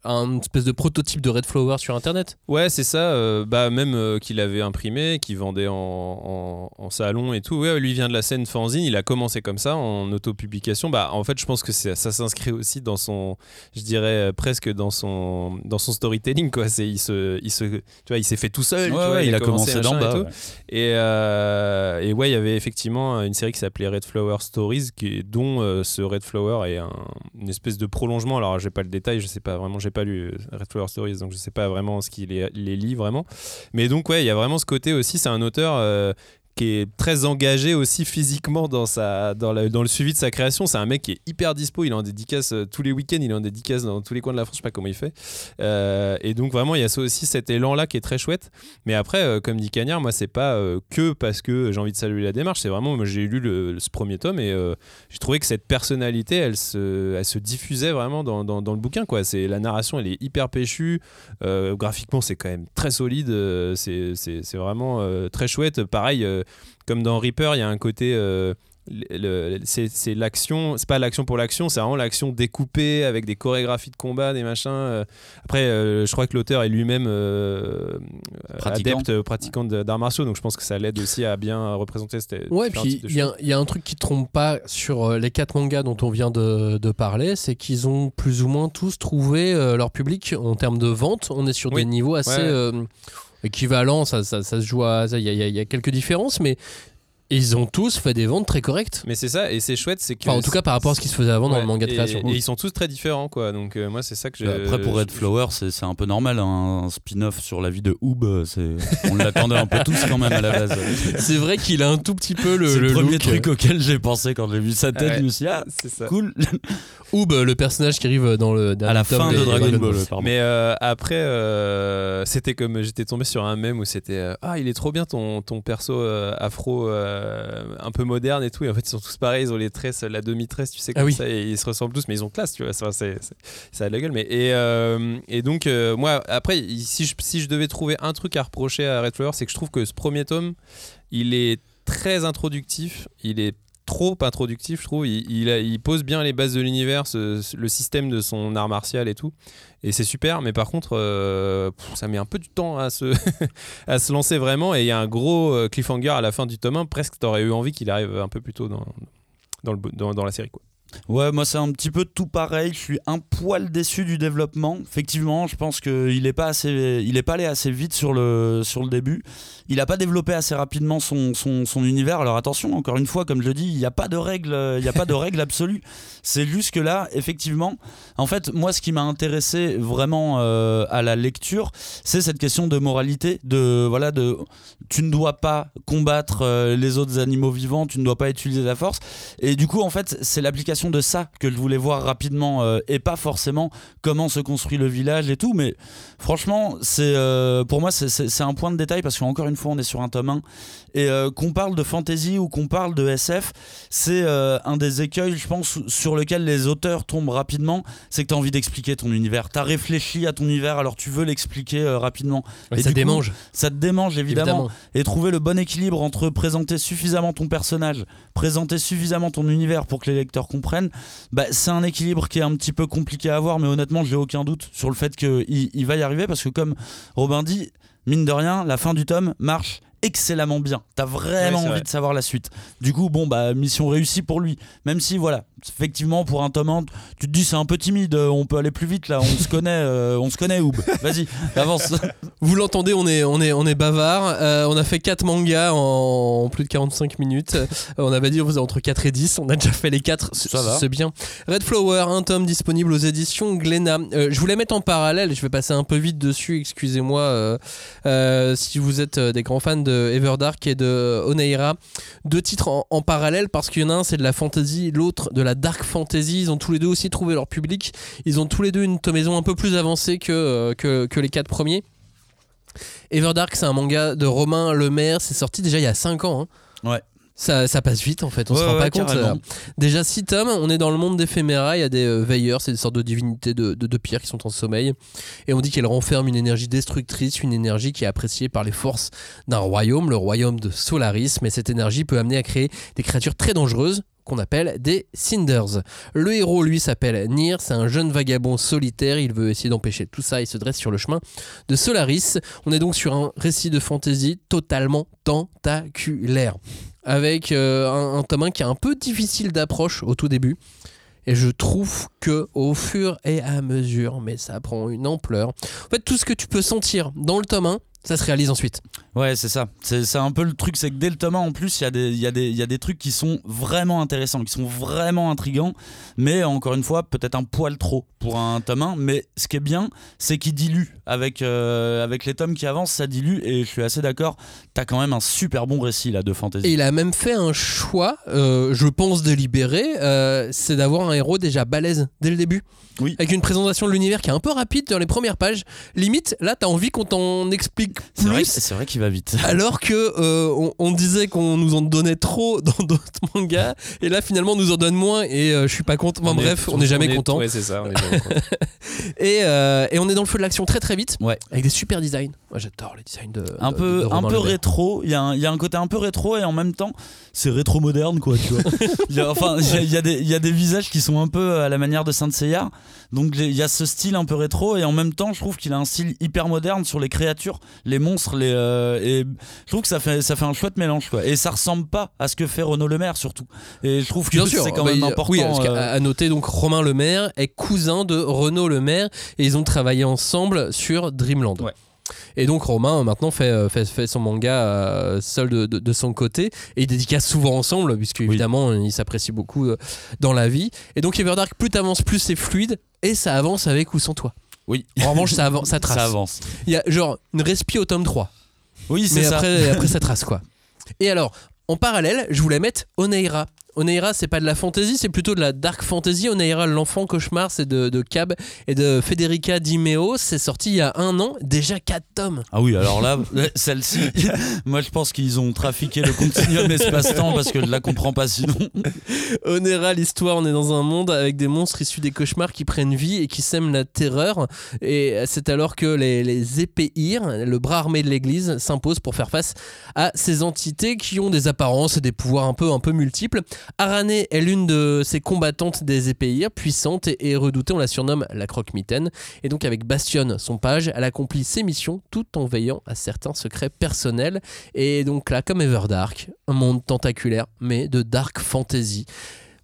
un espèce de prototype de Red Flower sur Internet. Ouais, c'est ça. euh, bah, même euh, qu'il avait imprimé, qu'il vendait en, en- en salon et tout. Ouais, lui il vient de la scène fanzine. Il a commencé comme ça en autopublication. Bah, en fait, je pense que ça s'inscrit aussi dans son, je dirais euh, presque dans son, dans son storytelling. Quoi. C'est, il se, il se, tu vois, il s'est fait tout seul. tu Ouais, vois, ouais, il a commencé d'en et bas. tout. ouais. Et, euh, et ouais, il y avait effectivement une série qui s'appelait Red Flower Stories, qui, dont euh, ce Red Flower est un- une espèce de prolongement. Alors, j'ai pas le détail, je sais pas vraiment, j'ai pas lu euh, Red Flower Stories, donc je sais pas vraiment ce qu'il les, les lit vraiment. Mais donc, ouais, il y a vraiment ce côté aussi, c'est un auteur. Qui est très engagé aussi physiquement dans, sa, dans, la- dans le suivi de sa création. C'est un mec qui est hyper dispo, il est en dédicace euh, tous les week-ends, il est en dédicace dans tous les coins de la France, je sais pas comment il fait. Euh, et donc vraiment, il y a aussi cet élan-là qui est très chouette. Mais après, euh, comme dit Cagnard, moi, c'est pas que parce que j'ai envie de saluer la démarche, c'est vraiment, moi, j'ai lu ce premier tome et j'ai trouvé que cette personnalité, elle se, elle se diffusait vraiment dans, dans, le bouquin. Quoi. C'est, la narration, elle est hyper péchue. Graphiquement, c'est quand même très solide. c'est, c'est, c'est vraiment très chouette. Pareil, comme dans Reaper, il y a un côté. euh, le- le- c'est, l'action, c'est pas l'action pour l'action, c'est vraiment l'action découpée avec des chorégraphies de combat, des machins. euh. Après, euh, je crois que l'auteur est lui-même euh, Pratiquant. adepte, pratiquant d'arts martiaux, donc je pense que ça l'aide aussi à bien représenter cette. Ouais, puis il y, a- y un truc qui trompe pas sur les quatre mangas dont on vient de, de parler, c'est qu'ils ont plus ou moins tous trouvé euh, leur public en termes de vente. On est sur Oui. des niveaux assez Ouais. euh, équivalents, ça, ça, ça se joue à. Il y, y y a quelques différences, mais ils ont tous fait des ventes très correctes. Mais c'est ça, et c'est chouette, c'est que. Enfin, en tout cas, par rapport à ce qui se faisait avant dans le manga de création. Et, ils sont tous très différents, quoi. Donc euh, moi, c'est ça que j'ai. Après pour Red Flower, c'est un peu normal, hein, un spin-off sur la vie de Oob, euh, on l'attendait un peu tous quand même à la base. C'est vrai qu'il a un tout petit peu le, C'est le, le premier look. truc auquel j'ai pensé quand j'ai vu sa tête. Ouais. Je me suis dit, ah, C'est ça. cool. Oob, le personnage qui arrive dans le dernier À la fin de Dragon Ball. pardon. Mais euh, après, euh, c'était comme j'étais tombé sur un mème où c'était euh, ah il est trop bien ton, ton perso euh, afro euh, un peu moderne et tout et en fait ils sont tous pareils ils ont les tresses la demi tresse tu sais Ah comme oui. ça et ils se ressemblent tous mais ils ont classe tu vois ça c'est c'est- ça a de la gueule mais et, euh, et donc euh, moi après si je, si je devais trouver un truc à reprocher à Red Flower c'est que je trouve que ce premier tome il est très introductif il est trop introductif, je trouve. Il, il pose bien les bases de l'univers, ce- le système de son art martial et tout. Et c'est super, mais par contre, euh, ça met un peu du temps à se, lancer vraiment. Et il y a un gros euh, cliffhanger à la fin du tome 1. Presque, t'aurais eu envie qu'il arrive un peu plus tôt dans, dans la série. Quoi. Ouais, moi c'est un petit peu tout pareil. Je suis un poil déçu du développement. Effectivement, je pense qu'il est pas assez, il est pas allé assez vite sur le sur le début. Il a pas développé assez rapidement son, son, son univers. Alors attention, encore une fois, comme je le dis, il n'y a pas de règle, il y a pas de règle absolue. C'est juste que là, effectivement, en fait, moi, ce qui m'a intéressé vraiment euh, à la lecture, c'est cette question de moralité, de voilà, de tu ne dois pas combattre euh, les autres animaux vivants, tu ne dois pas utiliser la force. Et du coup, en fait, c'est l'application de ça que je voulais voir rapidement euh, et pas forcément comment se construit le village et tout. Mais franchement, c'est euh, pour moi, c'est- un point de détail parce qu'encore une fois, on est sur un tome 1 et euh, qu'on parle de fantasy ou qu'on parle de SF, c'est un des écueils, je pense, sur lequel les auteurs tombent rapidement. C'est que tu as envie d'expliquer ton univers. Tu as réfléchi à ton univers, alors tu veux l'expliquer rapidement. Ouais, Et ça coup, démange, Ça te démange évidemment évidemment. et trouver le bon équilibre entre présenter suffisamment ton personnage, présenter suffisamment ton univers pour que les lecteurs comprennent, bah, c'est un équilibre qui est un petit peu compliqué à avoir, mais honnêtement, j'ai aucun doute sur le fait qu'il il va y arriver parce que, comme Robin dit, mine de rien, la fin du tome marche excellemment bien. T'as vraiment envie vrai. de savoir la suite. Du coup, bon, bah, mission réussie pour lui. Même si, voilà, effectivement, pour un tome 1, tu te dis c'est un peu timide, euh, on peut aller plus vite là, on se connaît, euh, on se connaît, Oub. Vas-y, avance. Vous l'entendez, on est, on est, on est bavard. Euh, on a fait 4 mangas en, en plus de 45 minutes. Euh, on avait dit on faisait entre 4 et 10. On a déjà fait les 4. Ça va. C'est bien. Red Flower, un tome disponible aux éditions Glénat. Je voulais mettre en parallèle, je vais passer un peu vite dessus, excusez-moi. si vous êtes des grands fans de Everdark et de Oneira, deux titres en, en parallèle parce qu'il y en a un c'est de la fantasy, l'autre de la dark fantasy. Ils ont tous les deux aussi trouvé leur public. Ils ont tous les deux une tomaison un peu plus avancée que, euh, que, que les quatre premiers. Everdark, c'est un manga de Romain Lemaire. C'est sorti déjà il y a 5 ans. hein. Ouais. Ça, ça passe vite en fait, on se Ouais, rend ouais, pas compte. euh, Déjà 6 tomes, on est dans le monde d'éphéméra, il y a des euh, veilleurs, c'est des sortes de divinités de, de, de pierre qui sont en sommeil. Et on dit qu'elles renferment une énergie destructrice, une énergie qui est appréciée par les forces d'un royaume, le royaume de Solaris. Mais cette énergie peut amener à créer des créatures très dangereuses qu'on appelle des Cinders. Le héros, lui, s'appelle Nir, c'est un jeune vagabond solitaire, il veut essayer d'empêcher tout ça, il se dresse sur le chemin de Solaris. On est donc sur un récit de fantasy totalement tentaculaire, avec euh, un, un tome 1 qui est un peu difficile d'approche au tout début. Et je trouve que au fur et à mesure, mais ça prend une ampleur. En fait, tout ce que tu peux sentir dans le tome 1, ça se réalise ensuite. Ouais, c'est ça. C'est un peu le truc, c'est que dès le tome 1, en plus, il y, a des- il y, a des- il y a des trucs qui sont vraiment intéressants, qui sont vraiment intrigants, mais encore une fois, peut-être un poil trop pour un tome 1. Mais ce qui est bien, c'est qu'il dilue. Avec, euh, avec les tomes qui avancent, ça dilue, et je suis assez d'accord, t'as quand même un super bon récit là de fantasy. Et il a même fait un choix, euh, je pense délibéré, euh, c'est d'avoir un héros déjà balèze dès le début. Oui. Avec une présentation de l'univers qui est un peu rapide dans les premières pages. Limite, là, t'as envie qu'on t'en explique C'est vrai, plus. c'est vrai qu'il va vite. Alors que euh, on, on disait qu'on nous en donnait trop dans d'autres mangas, et là finalement on nous en donne moins, et euh, je suis pas content. Enfin, On est- bref, on n'est jamais est- content. Ouais, c'est ça. on est jamais content. Et, euh, et on est dans le feu de l'action très très vite, Ouais. avec des super designs. Moi j'adore les designs de. un de- peu, de un peu rétro. Il y, a un- il y a un côté un peu rétro et en même temps, c'est rétro moderne, quoi. Tu vois. Il y a, enfin, il y y a des visages qui sont un peu à la manière de Saint Seiya. Donc il y a ce style un peu rétro et en même temps, je trouve qu'il a un style hyper moderne sur les créatures, les monstres, les euh, et je trouve que ça fait ça fait un chouette mélange, quoi. Et ça ressemble pas à ce que fait Renaud Lemaire surtout. Et je trouve que c'est quand bah, même il- important. Oui, parce qu'à euh, à noter donc Romain Lemaire est cousin de Renaud Lemaire et ils ont travaillé ensemble sur Dreamland. Ouais. Et donc Romain euh, maintenant fait, fait, fait son manga seul de, de- de son côté et ils dédicacent souvent ensemble puisque évidemment ils s'apprécient beaucoup dans la vie. Et donc Everdark plus t'avances plus c'est fluide et ça avance avec ou sans toi. Oui. En revanche ça, avance, ça trace. ça avance. Il y a genre une respi au tome 3. Oui, c'est Mais ça. après, après ça trace quoi. Et alors, en parallèle, je voulais mettre Oneira. Oneira, c'est pas de la fantasy, c'est plutôt de la dark fantasy. Oneira, l'enfant cauchemar, c'est de, de Cab et de Federica Di Meo. C'est sorti il y a un an, déjà 4 tomes. Ah oui, alors là, celle-ci, moi je pense qu'ils ont trafiqué le continuum espace-temps parce que je la comprends pas sinon. Oneira, l'histoire, on est dans un monde avec des monstres issus des cauchemars qui prennent vie et qui sèment la terreur. Et c'est alors que les, les épéirs, le bras armé de l'église, s'imposent pour faire face à ces entités qui ont des apparences et des pouvoirs un peu, un peu multiples. Arane est l'une de ces combattantes des épéirs, puissante et, redoutée, on la surnomme la croque-mitaine. Et donc avec Bastion, son page, elle accomplit ses missions tout en veillant à certains secrets personnels. Et donc là, comme Everdark, un monde tentaculaire, mais de dark fantasy.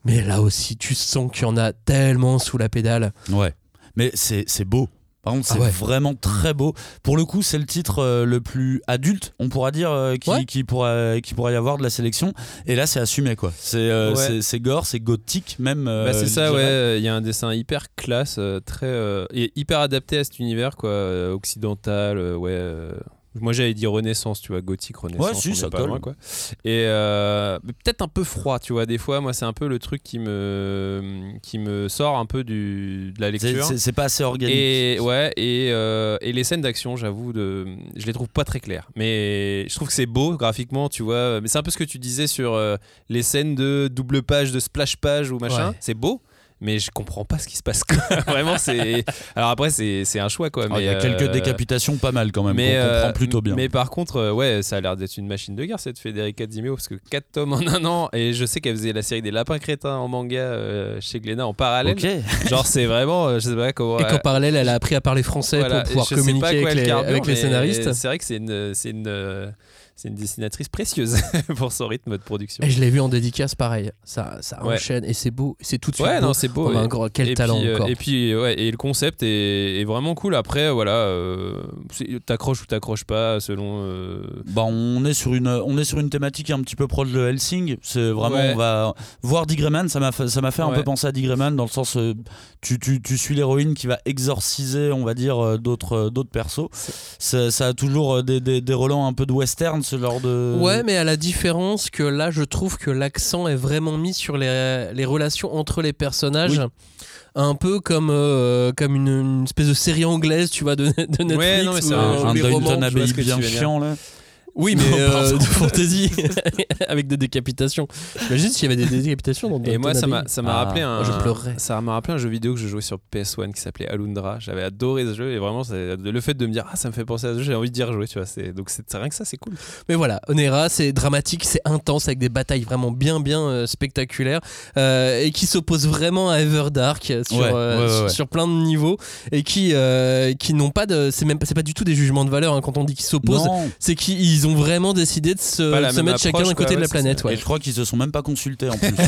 Mais là aussi, tu sens qu'il y en a tellement sous la pédale. Ouais. Mais c'est beau. Par contre, Ah c'est ouais. vraiment très beau. Pour le coup, c'est le titre euh, le plus adulte, on pourra dire, euh, qui, Ouais. qui, pourra, qui pourra y avoir de la sélection. Et là, c'est assumé, quoi. C'est euh, Ouais. gore, c'est gothique, même. euh, Bah, c'est ça, ouais. Il y a un dessin hyper classe, très et hyper adapté à cet univers, quoi, occidental. ouais. Moi, j'allais dire Renaissance, tu vois, gothique, Renaissance. Ouais, si, on est ça pas loin, quoi. Et euh, peut-être un peu froid, tu vois. Des fois, moi, c'est un peu le truc qui me qui me sort un peu du de la lecture. c'est- C'est pas assez organique. Et ouais, et, euh, et les scènes d'action, j'avoue, de, je les trouve pas très claires. Mais je trouve que c'est beau graphiquement, tu vois. Mais c'est un peu ce que tu disais sur euh, les scènes de double page, de splash page ou machin. Ouais. C'est beau. Mais je comprends pas ce qui se passe. Vraiment, c'est. Alors après, c'est un choix, quoi. Ah, Il y a quelques euh, décapitations pas mal quand même, mais, qu'on comprend euh, plutôt bien. Mais par contre, euh, ouais, ça a l'air d'être une machine de guerre cette Federica Di Meo parce que 4 tomes en un an et je sais qu'elle faisait la série des lapins crétins en manga chez Glénat en parallèle. Genre c'est vraiment, je sais pas comment. Et qu'en parallèle, elle a appris à parler français Voilà, pour pouvoir communiquer avec les, avec scénaristes. C'est vrai que c'est une, une, c'est une dessinatrice précieuse pour son rythme de production. Et je l'ai vu en dédicace, pareil. Ça, ça Ouais. enchaîne et c'est beau. C'est tout de suite Ouais, beau. non, c'est beau. Oh, ben, gros, quel et talent puis, euh, encore. Et puis, ouais, et le concept est, est vraiment cool. Après, voilà, euh, t'accroches ou t'accroches pas selon. euh, Bah, on est sur une on est sur une thématique un petit peu proche de Helsing. C'est vraiment Ouais. on va voir Dick Grayman. Ça m'a fait, ça m'a fait un peu penser à Dick Grayman dans le sens tu, tu, tu suis l'héroïne qui va exorciser on va dire d'autres d'autres persos. Ça, ça a toujours des, des, des relents un peu de western ce genre de. Ouais, mais à la différence que là, je trouve que l'accent est vraiment mis sur les, les relations entre les personnages. Oui. Un peu comme, euh, comme une, une espèce de série anglaise, tu vois, de, de Netflix. Ouais, non, mais c'est ou, un- un Downton Abbey bien chiant là. Oui, mais Non, euh, de fantasy avec des décapitations. Imagine s'il y avait des décapitations dans Et moi, ça m'a, ça m'a Ah, rappelé un. moi, je pleurerais. Ça m'a rappelé un jeu vidéo que je jouais sur PS1 qui s'appelait Alundra. J'avais adoré ce jeu et vraiment, le fait de me dire ah ça me fait penser à ce jeu, j'ai envie d'y rejouer, tu vois. C'est donc c'est rien que ça, c'est cool. Mais voilà, Onera, c'est dramatique, c'est intense, avec des batailles vraiment bien, bien euh, spectaculaires, euh, et qui s'oppose vraiment à Everdark euh, sur, Ouais, ouais, ouais, sur- ouais. sur plein de niveaux, et qui, euh, qui n'ont pas de. C'est même pas- c'est pas du tout des jugements de valeur hein, quand on dit qu'ils s'opposent, c'est qu'ils ont vraiment décidé de se, de mettre chacun d'un côté de la planète. Ouais. Et je crois qu'ils se sont même pas consultés en plus.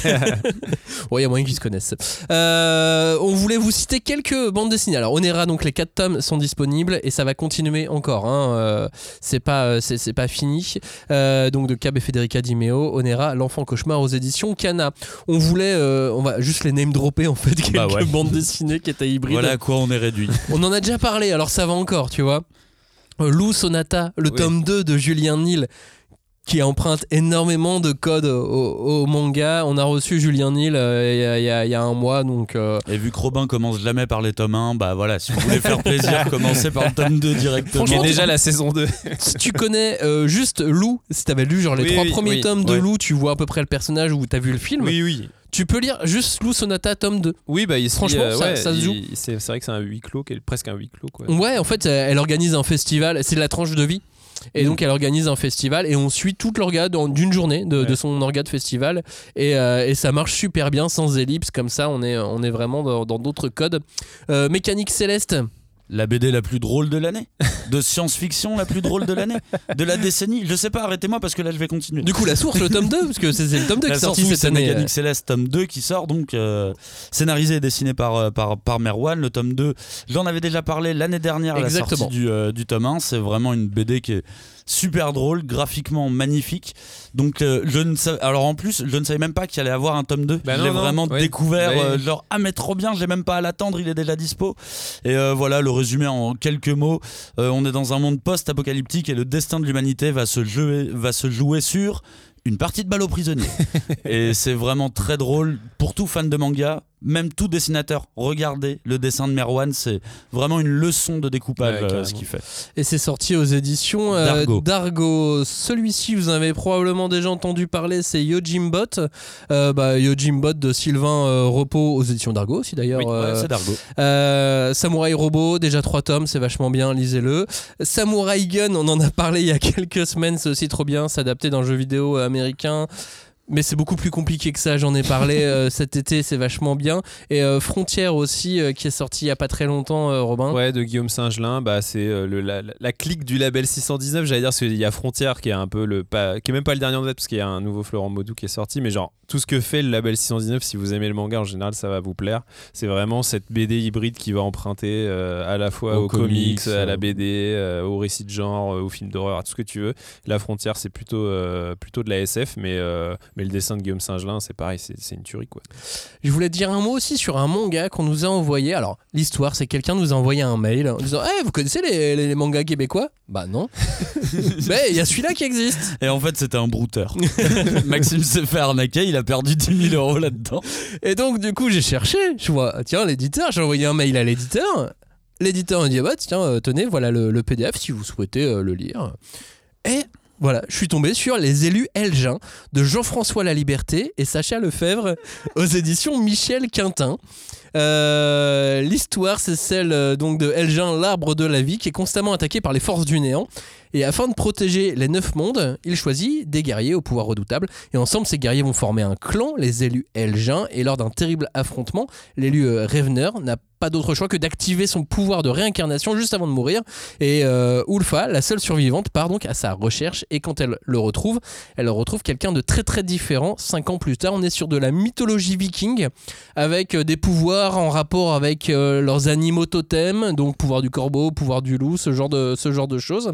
Ouais, il y a moyen qu'ils se connaissent. Euh, on voulait vous citer quelques bandes dessinées. Alors, Onera, donc les 4 tomes sont disponibles et ça va continuer encore. hein. Euh, c'est pas, euh, c'est, pas fini. Euh, donc de Cab et Federica Di Meo, Onera, l'enfant cauchemar aux éditions Cana. On voulait, euh, on va juste les name dropper en fait quelques Bah ouais. bandes dessinées qui étaient hybrides. voilà à quoi on est réduit. On en a déjà parlé, alors ça va encore, tu vois. Lou Sonata, le Oui. tome 2 de Julien Nil, qui emprunte énormément de codes au, au manga. On a reçu Julien Nil euh, il y a- y, y un mois, donc euh, Et vu que Robin commence jamais par les tomes 1, bah voilà, si vous voulez faire plaisir, commencez par le tome 2 directement. Il y Franchement, a déjà la saison 2. si tu connais euh, juste Lou, si t'avais lu genre les Oui, trois oui, premiers oui, tomes de. Lou, tu vois à peu près le personnage ou t'as vu le film, oui, oui. Tu peux lire juste Lou Sonata tome 2. Oui, bah il Franchement, euh, ça- ouais, ça se joue. C'est vrai que c'est un huis clos, qui est presque un huis clos, quoi. Ouais, en fait, elle organise un festival, c'est la tranche de vie. Et Mm. donc elle organise un festival et on suit toute l'orgade en- d'une journée de, de son orgade festival et, euh, et ça marche super bien sans ellipse comme ça on est, on est vraiment dans dans d'autres codes. Euh, Mécanique céleste, La BD la plus drôle de l'année De science-fiction la plus drôle de l'année De la décennie Je sais pas, arrêtez-moi parce que là je vais continuer. du coup la source le tome 2 parce que c'est le tome 2 qui est sorti cette année. Mécanique Céleste, tome 2 qui sort, donc euh, scénarisé et dessiné par, euh, par, par Merwan. Le tome 2, j'en avais déjà parlé l'année dernière à la sortie du, euh, du tome 1. C'est vraiment une BD qui est super drôle, graphiquement magnifique. Donc, euh, je ne savais, alors en plus, je ne savais même pas qu'il allait avoir un tome 2. Bah je l'ai vraiment ouais. découvert, euh, genre, ah, mais trop bien, j'ai même pas à l'attendre, il est déjà dispo. Et euh, voilà, le résumé en quelques mots. On est dans un monde post-apocalyptique et le destin de l'humanité va se jouer, va se jouer sur une partie de balle aux prisonniers. et c'est vraiment très drôle pour tout fan de manga, même tout dessinateur. Regardez le dessin de Merwan, c'est vraiment une leçon de découpage Ouais, euh, ce qu'il fait. Et c'est sorti aux éditions euh, Dargo. Celui-ci, vous en avez probablement déjà entendu parler, c'est Yojimbot. Euh, bah, Yojimbot de Sylvain euh, Repos aux éditions Dargo aussi d'ailleurs. Oui, ouais, c'est Dargo. Samurai Robot, déjà trois tomes, c'est vachement bien, lisez-le. Samurai Gun, on en a parlé il y a quelques semaines, c'est aussi trop bien, c'est adapté d'un jeu vidéo américain. Mais c'est beaucoup plus compliqué que ça. J'en ai parlé euh, cet été, c'est vachement bien. Et euh, Frontière aussi, euh, qui est sorti il y a pas très longtemps, Robin. Ouais, de Guillaume Saint-Gelin, bah, c'est la, la- la clique du label 619, j'allais dire, parce qu'il y a Frontière qui est un peu le. Pas, qui est même pas le dernier en date, parce qu'il y a un nouveau Florent Maudou qui est sorti, mais genre, tout ce que fait le label 619, si vous aimez le manga en général, ça va vous plaire. C'est vraiment cette BD hybride qui va emprunter euh, à la fois Aux aux, comics, comics, à la euh. BD, euh, au récit de genre, euh, au film d'horreur, à tout ce que tu veux. La Frontière, c'est plutôt, euh, plutôt de la SF, mais, euh, mais le dessin de Guillaume Saint-Gelin, c'est pareil, c'est une tuerie, quoi. Je voulais te dire un mot aussi sur un manga qu'on nous a envoyé. Alors, l'histoire, c'est que quelqu'un nous a envoyé un mail en disant Eh, vous connaissez les, les- les mangas québécois? Bah non. Mais il y a celui-là qui existe. Et en fait, c'était un brouteur. Maxime s'est fait arnaquer, il a perdu 10 000 euros là-dedans. Et donc, du coup, j'ai cherché. Je vois, tiens, l'éditeur, j'ai envoyé un mail à l'éditeur. L'éditeur m'a dit, bah, tiens, euh, tenez, voilà le, le PDF si vous souhaitez euh, le lire. Et voilà, je suis tombé sur Les élus Elgin de Jean-François Laliberté et Sacha Lefebvre aux éditions Michel Quintin. Euh, L'histoire, c'est celle euh, donc de Elgin, l'arbre de la vie, qui est constamment attaqué par les forces du néant. Et afin de protéger les neuf mondes, il choisit des guerriers au pouvoir redoutable. Et ensemble, ces guerriers vont former un clan, les élus Elgin. Et lors d'un terrible affrontement, l'élu euh, Revener n'a pas d'autre choix que d'activer son pouvoir de réincarnation juste avant de mourir. Et Ulfa, la seule survivante, part donc à sa recherche. Et quand elle le retrouve, elle retrouve quelqu'un de très très différent. Cinq ans plus tard, on est sur de la mythologie viking avec des pouvoirs en rapport avec euh, leurs animaux totems, donc pouvoir du corbeau, pouvoir du loup, ce genre de, ce genre de choses.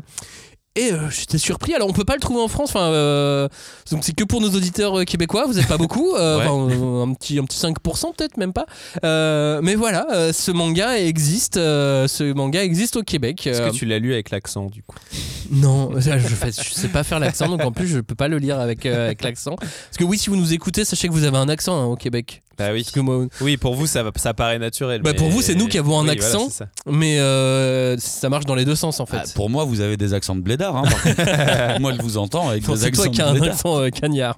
Et euh, j'étais surpris. Alors, on peut pas le trouver en France. Enfin, euh, donc c'est que pour nos auditeurs québécois. Vous êtes pas beaucoup. euh, Ouais. un petit, un petit 5% peut-être même pas. Mais voilà, ce manga existe. ce manga existe au Québec. Est-ce que tu l'as lu avec l'accent, du coup? Non, je, je sais pas faire l'accent, donc en plus je peux pas le lire avec, avec l'accent. Parce que oui, si vous nous écoutez, sachez que vous avez un accent hein, au Québec. Bah oui. Parce que moi, Oui, pour vous, ça, va- ça paraît naturel. Bah, mais- pour vous, c'est nous qui avons un Oui, accent. voilà, ça. mais euh, ça marche dans les deux sens en fait. Ah, pour moi, vous avez des accents de blédard. Hein, moi, je vous entends avec des c'est accents toi qui de as un accent euh, cagnard.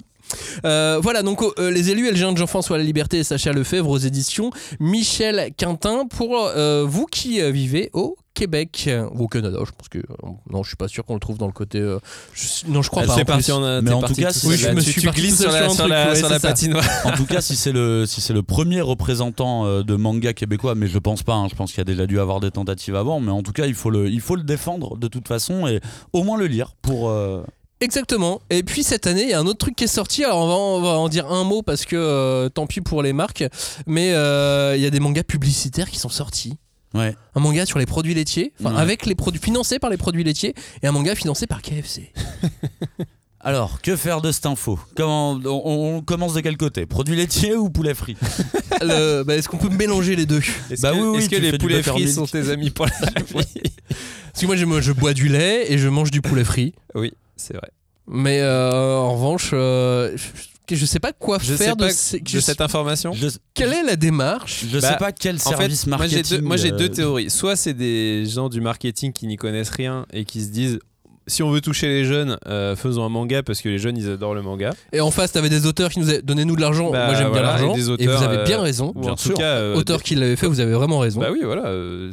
Euh, voilà, donc euh, les élus Elgin de Jean-François La Liberté et Sacha Lefebvre aux éditions Michel Quintin pour euh, vous qui euh, vivez au Québec euh, ou au Canada, je pense que euh, non, je suis pas sûr qu'on le trouve dans le côté. euh, je- non, je crois pas. partie plus. en, Mais t'es en parti tout cas, Oui, je me suis tu parti glisses tout sur la, sur un sur truc, la, ouais, sur la c'est ça. patinoire. En tout cas, si c'est le si c'est le premier représentant euh, de manga québécois, mais je pense pas. hein, je pense qu'il y a déjà dû avoir des tentatives avant, mais en tout cas, il faut le il faut le défendre de toute façon et au moins le lire pour. euh, Exactement. Et puis cette année, il y a un autre truc qui est sorti. Alors on va, on va en dire un mot parce que euh, tant pis pour les marques, mais euh, il y a des mangas publicitaires qui sont sortis. Ouais. Un manga sur les produits laitiers, enfin Ouais. avec les produits financés par les produits laitiers, et un manga financé par KFC. Alors, que faire de cette info? Comment on, on commence de quel côté? Produits laitiers ou poulet frit? Le- bah, Est-ce qu'on peut mélanger les deux? Est-ce Bah que, oui, oui, est-ce que les poulets frits sont tes amis pour la vie Parce que moi, je, moi, je bois du lait et je mange du poulet frit. Oui, c'est vrai. Mais euh, en revanche, euh, je, je sais pas quoi Je faire sais pas de, ces- de cette information. Je, Quelle est la démarche je Bah, sais pas quel En fait, service moi j'ai marketing. deux, moi, j'ai euh, deux théories. Soit c'est des gens du marketing qui n'y connaissent rien et qui se disent si on veut toucher les jeunes, euh, faisons un manga parce que les jeunes ils adorent le manga. Et en face, t'avais des auteurs qui nous disaient donnez-nous de l'argent. Bah, moi, j'aime voilà, bien l'argent. et vous avez euh, bien raison. Ou Bien en sûr. tout cas, euh, Auteur qui l'avait fait, vous avez vraiment raison. Bah oui, voilà. euh,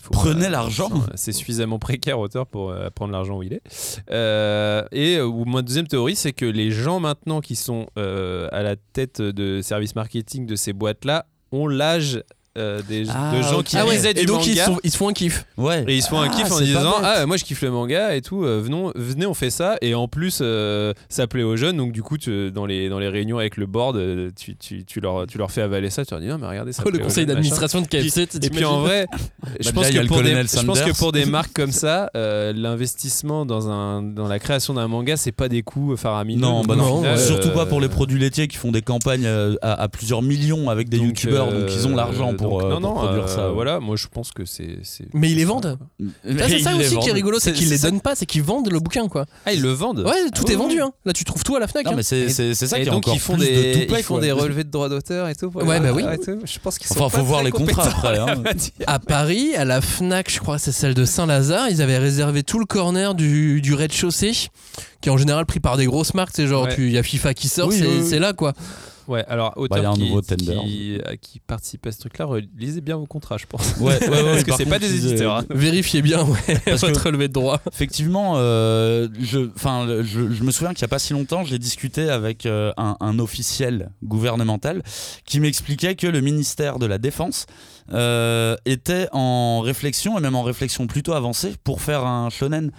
faut Prenez l'argent. C'est suffisamment précaire, auteur, pour euh, prendre l'argent où il est. Euh, et euh, ou ma deuxième théorie, c'est que les gens maintenant qui sont euh, à la tête de service marketing de ces boîtes-là ont l'âge euh, des, Ah, de gens qui Ah ouais, lisaient du et donc ils, manga. sont- ils se font un kiff. Ouais. Et ils se font un Ah, kiff en disant bête. Ah, moi je kiffe le manga et tout, euh, venons, venez, on fait ça. Et en plus, euh, ça plaît aux jeunes. Donc, du coup, tu- dans, les, dans les réunions avec le board, tu, tu, tu leur, tu leur fais avaler ça. Tu leur dis Non, mais regardez ça. le plaît aux conseil d'administration de KFC. Et puis en vrai, je, Bah, pense y a que le pour des, je pense que pour des marques comme ça, euh, l'investissement dans, un, dans la création d'un manga, c'est pas des coûts faramineux. Non, bah au non, final, surtout pas pour les produits laitiers qui font des campagnes à, à plusieurs millions avec des youtubeurs, donc ils ont l'argent pour, donc, euh, non, pour non, produire euh, ça. ouais. Voilà, moi je pense que c'est. Mais ils les vendent. c'est ça aussi qui est rigolo, c'est qu'ils les donnent pas, c'est qu'ils vendent le bouquin quoi. Ah, ils le vendent Ouais, tout est vendu. Hein. Là, tu trouves tout à la Fnac. Non, hein. mais c'est ça qui est encore ils font plus des, de tout ils font des relevés de droits d'auteur et tout. Ouais, bah oui. tout. Je pense qu'ils sont Enfin, faut voir les contrats après, hein. À Paris, à la Fnac, je crois que c'est celle de Saint-Lazare, ils avaient réservé tout le corner du, du rez-de-chaussée, qui est en général pris par des grosses marques. C'est genre, Ouais. il y a FIFA qui sort, Oui, c'est oui, oui. c'est là quoi. Ouais, alors Bah, il y a auteur un qui, nouveau Tender. qui, euh, qui participe à ce truc-là, lisez bien vos contrats, je pense. Ouais, ouais, ouais, Parce que c'est pas des euh, éditeurs. hein. Vérifiez bien ouais, Parce que- votre relevé de droit. Effectivement, euh, je, me souviens qu'il n'y a pas si longtemps, j'ai discuté avec euh, un, un officiel gouvernemental qui m'expliquait que le ministère de la Défense était en réflexion, et même en réflexion plutôt avancée, pour faire un shonen,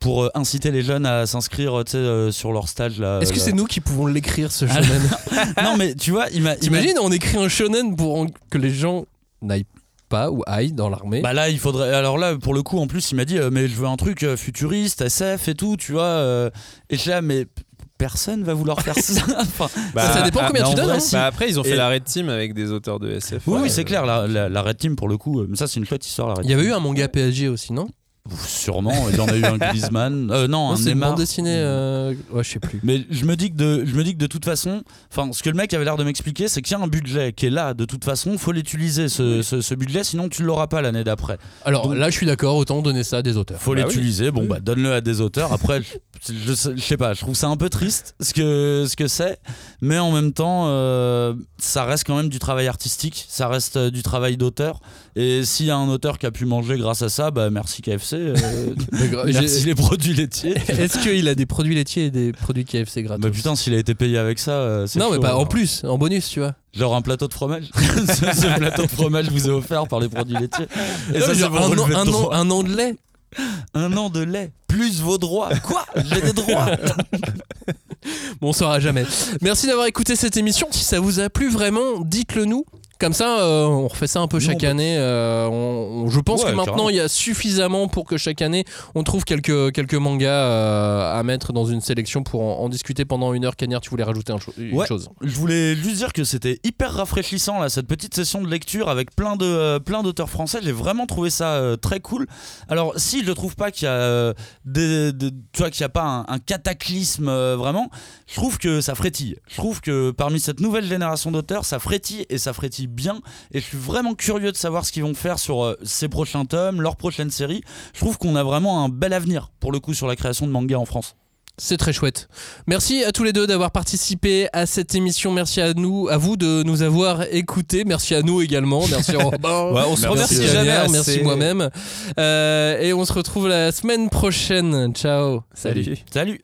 pour euh, inciter les jeunes à s'inscrire euh, sur leur stage. Là, Est-ce que c'est nous qui pouvons l'écrire ce shonen Non, mais tu vois, il m'a. il m'a- T'imagines, on écrit un shonen pour en- que les gens n'aillent pas ou aillent dans l'armée. Bah là, il faudrait. Alors là, pour le coup, en plus, il m'a dit, euh, mais je veux un truc euh, futuriste, SF et tout, tu vois. euh, et je là, mais p- personne va vouloir faire ça. Enfin, ça dépend ah, combien bah, tu donnes. vrai, hein. si. Bah après, ils ont fait Et- la Red Team avec des auteurs de SF. oui, Ouais, oui, c'est euh, clair. La, la, la Red Team, pour le coup, euh, mais ça, c'est une chouette histoire, la Red Il y avait eu un manga PSG aussi, non? Sûrement, il y en a eu un Griezmann. Euh, non, Non, un C'est une Neymar. bande dessinée. euh, Ouais, je sais plus. Mais je me dis que de, je me dis que de toute façon, enfin, ce que le mec avait l'air de m'expliquer, c'est qu'il y a un budget qui est là. De toute façon, faut l'utiliser ce, ce, ce budget, sinon tu l'auras pas l'année d'après. Alors Donc- là, je suis d'accord, autant donner ça à des auteurs. Faut Bah oui. l'utiliser. Bon, bah, donne-le à des auteurs. Après, je, je, sais- je sais pas, je trouve ça un peu triste ce que ce que c'est, mais en même temps, euh, ça reste quand même du travail artistique, ça reste du travail d'auteur. Et s'il y a un auteur qui a pu manger grâce à ça, bah merci KFC, euh, merci les produits laitiers. Est-ce qu'il a des produits laitiers et des produits KFC gratos Bah putain, s'il a été payé avec ça, euh, c'est Non, mais pas en plus, en bonus, tu vois. Genre un plateau de fromage. ce, ce plateau de fromage vous est offert par les produits laitiers. Et Non, ça, mais c'est genre pour un, an, relever de un, an, droits. un an de lait. Un an de lait, plus vos droits. Quoi J'ai des droits. Bon, on saura jamais. Merci d'avoir écouté cette émission. Si ça vous a plu vraiment, dites-le nous. Comme ça, euh, on refait ça un peu chaque année. euh, on- on- je pense Ouais, que maintenant, il y a suffisamment pour que chaque année, on trouve quelques, quelques mangas euh, à mettre dans une sélection pour en, en discuter pendant une heure. Cagnard, tu voulais rajouter un cho- une Ouais. chose Je voulais juste dire que c'était hyper rafraîchissant là, cette petite session de lecture avec plein de plein d'auteurs français. J'ai vraiment trouvé ça très cool. Alors si je trouve pas qu'il y a des, des- tu vois qu'il y a pas un, un cataclysme vraiment, je trouve que ça frétille. Je trouve que parmi cette nouvelle génération d'auteurs, ça frétille et ça frétille bien. Et je suis vraiment curieux de savoir ce qu'ils vont faire sur euh, ces prochains tomes, leurs prochaines séries. Je trouve qu'on a vraiment un bel avenir pour le coup sur la création de manga en France. C'est très chouette. Merci à tous les deux d'avoir participé à cette émission. Merci à nous, à vous de nous avoir écoutés. Merci à nous également. Merci Robin. Ouais, on se Merci remercie jamais assez. Merci moi-même. Euh, et on se retrouve la semaine prochaine. Ciao. Salut. Salut. Salut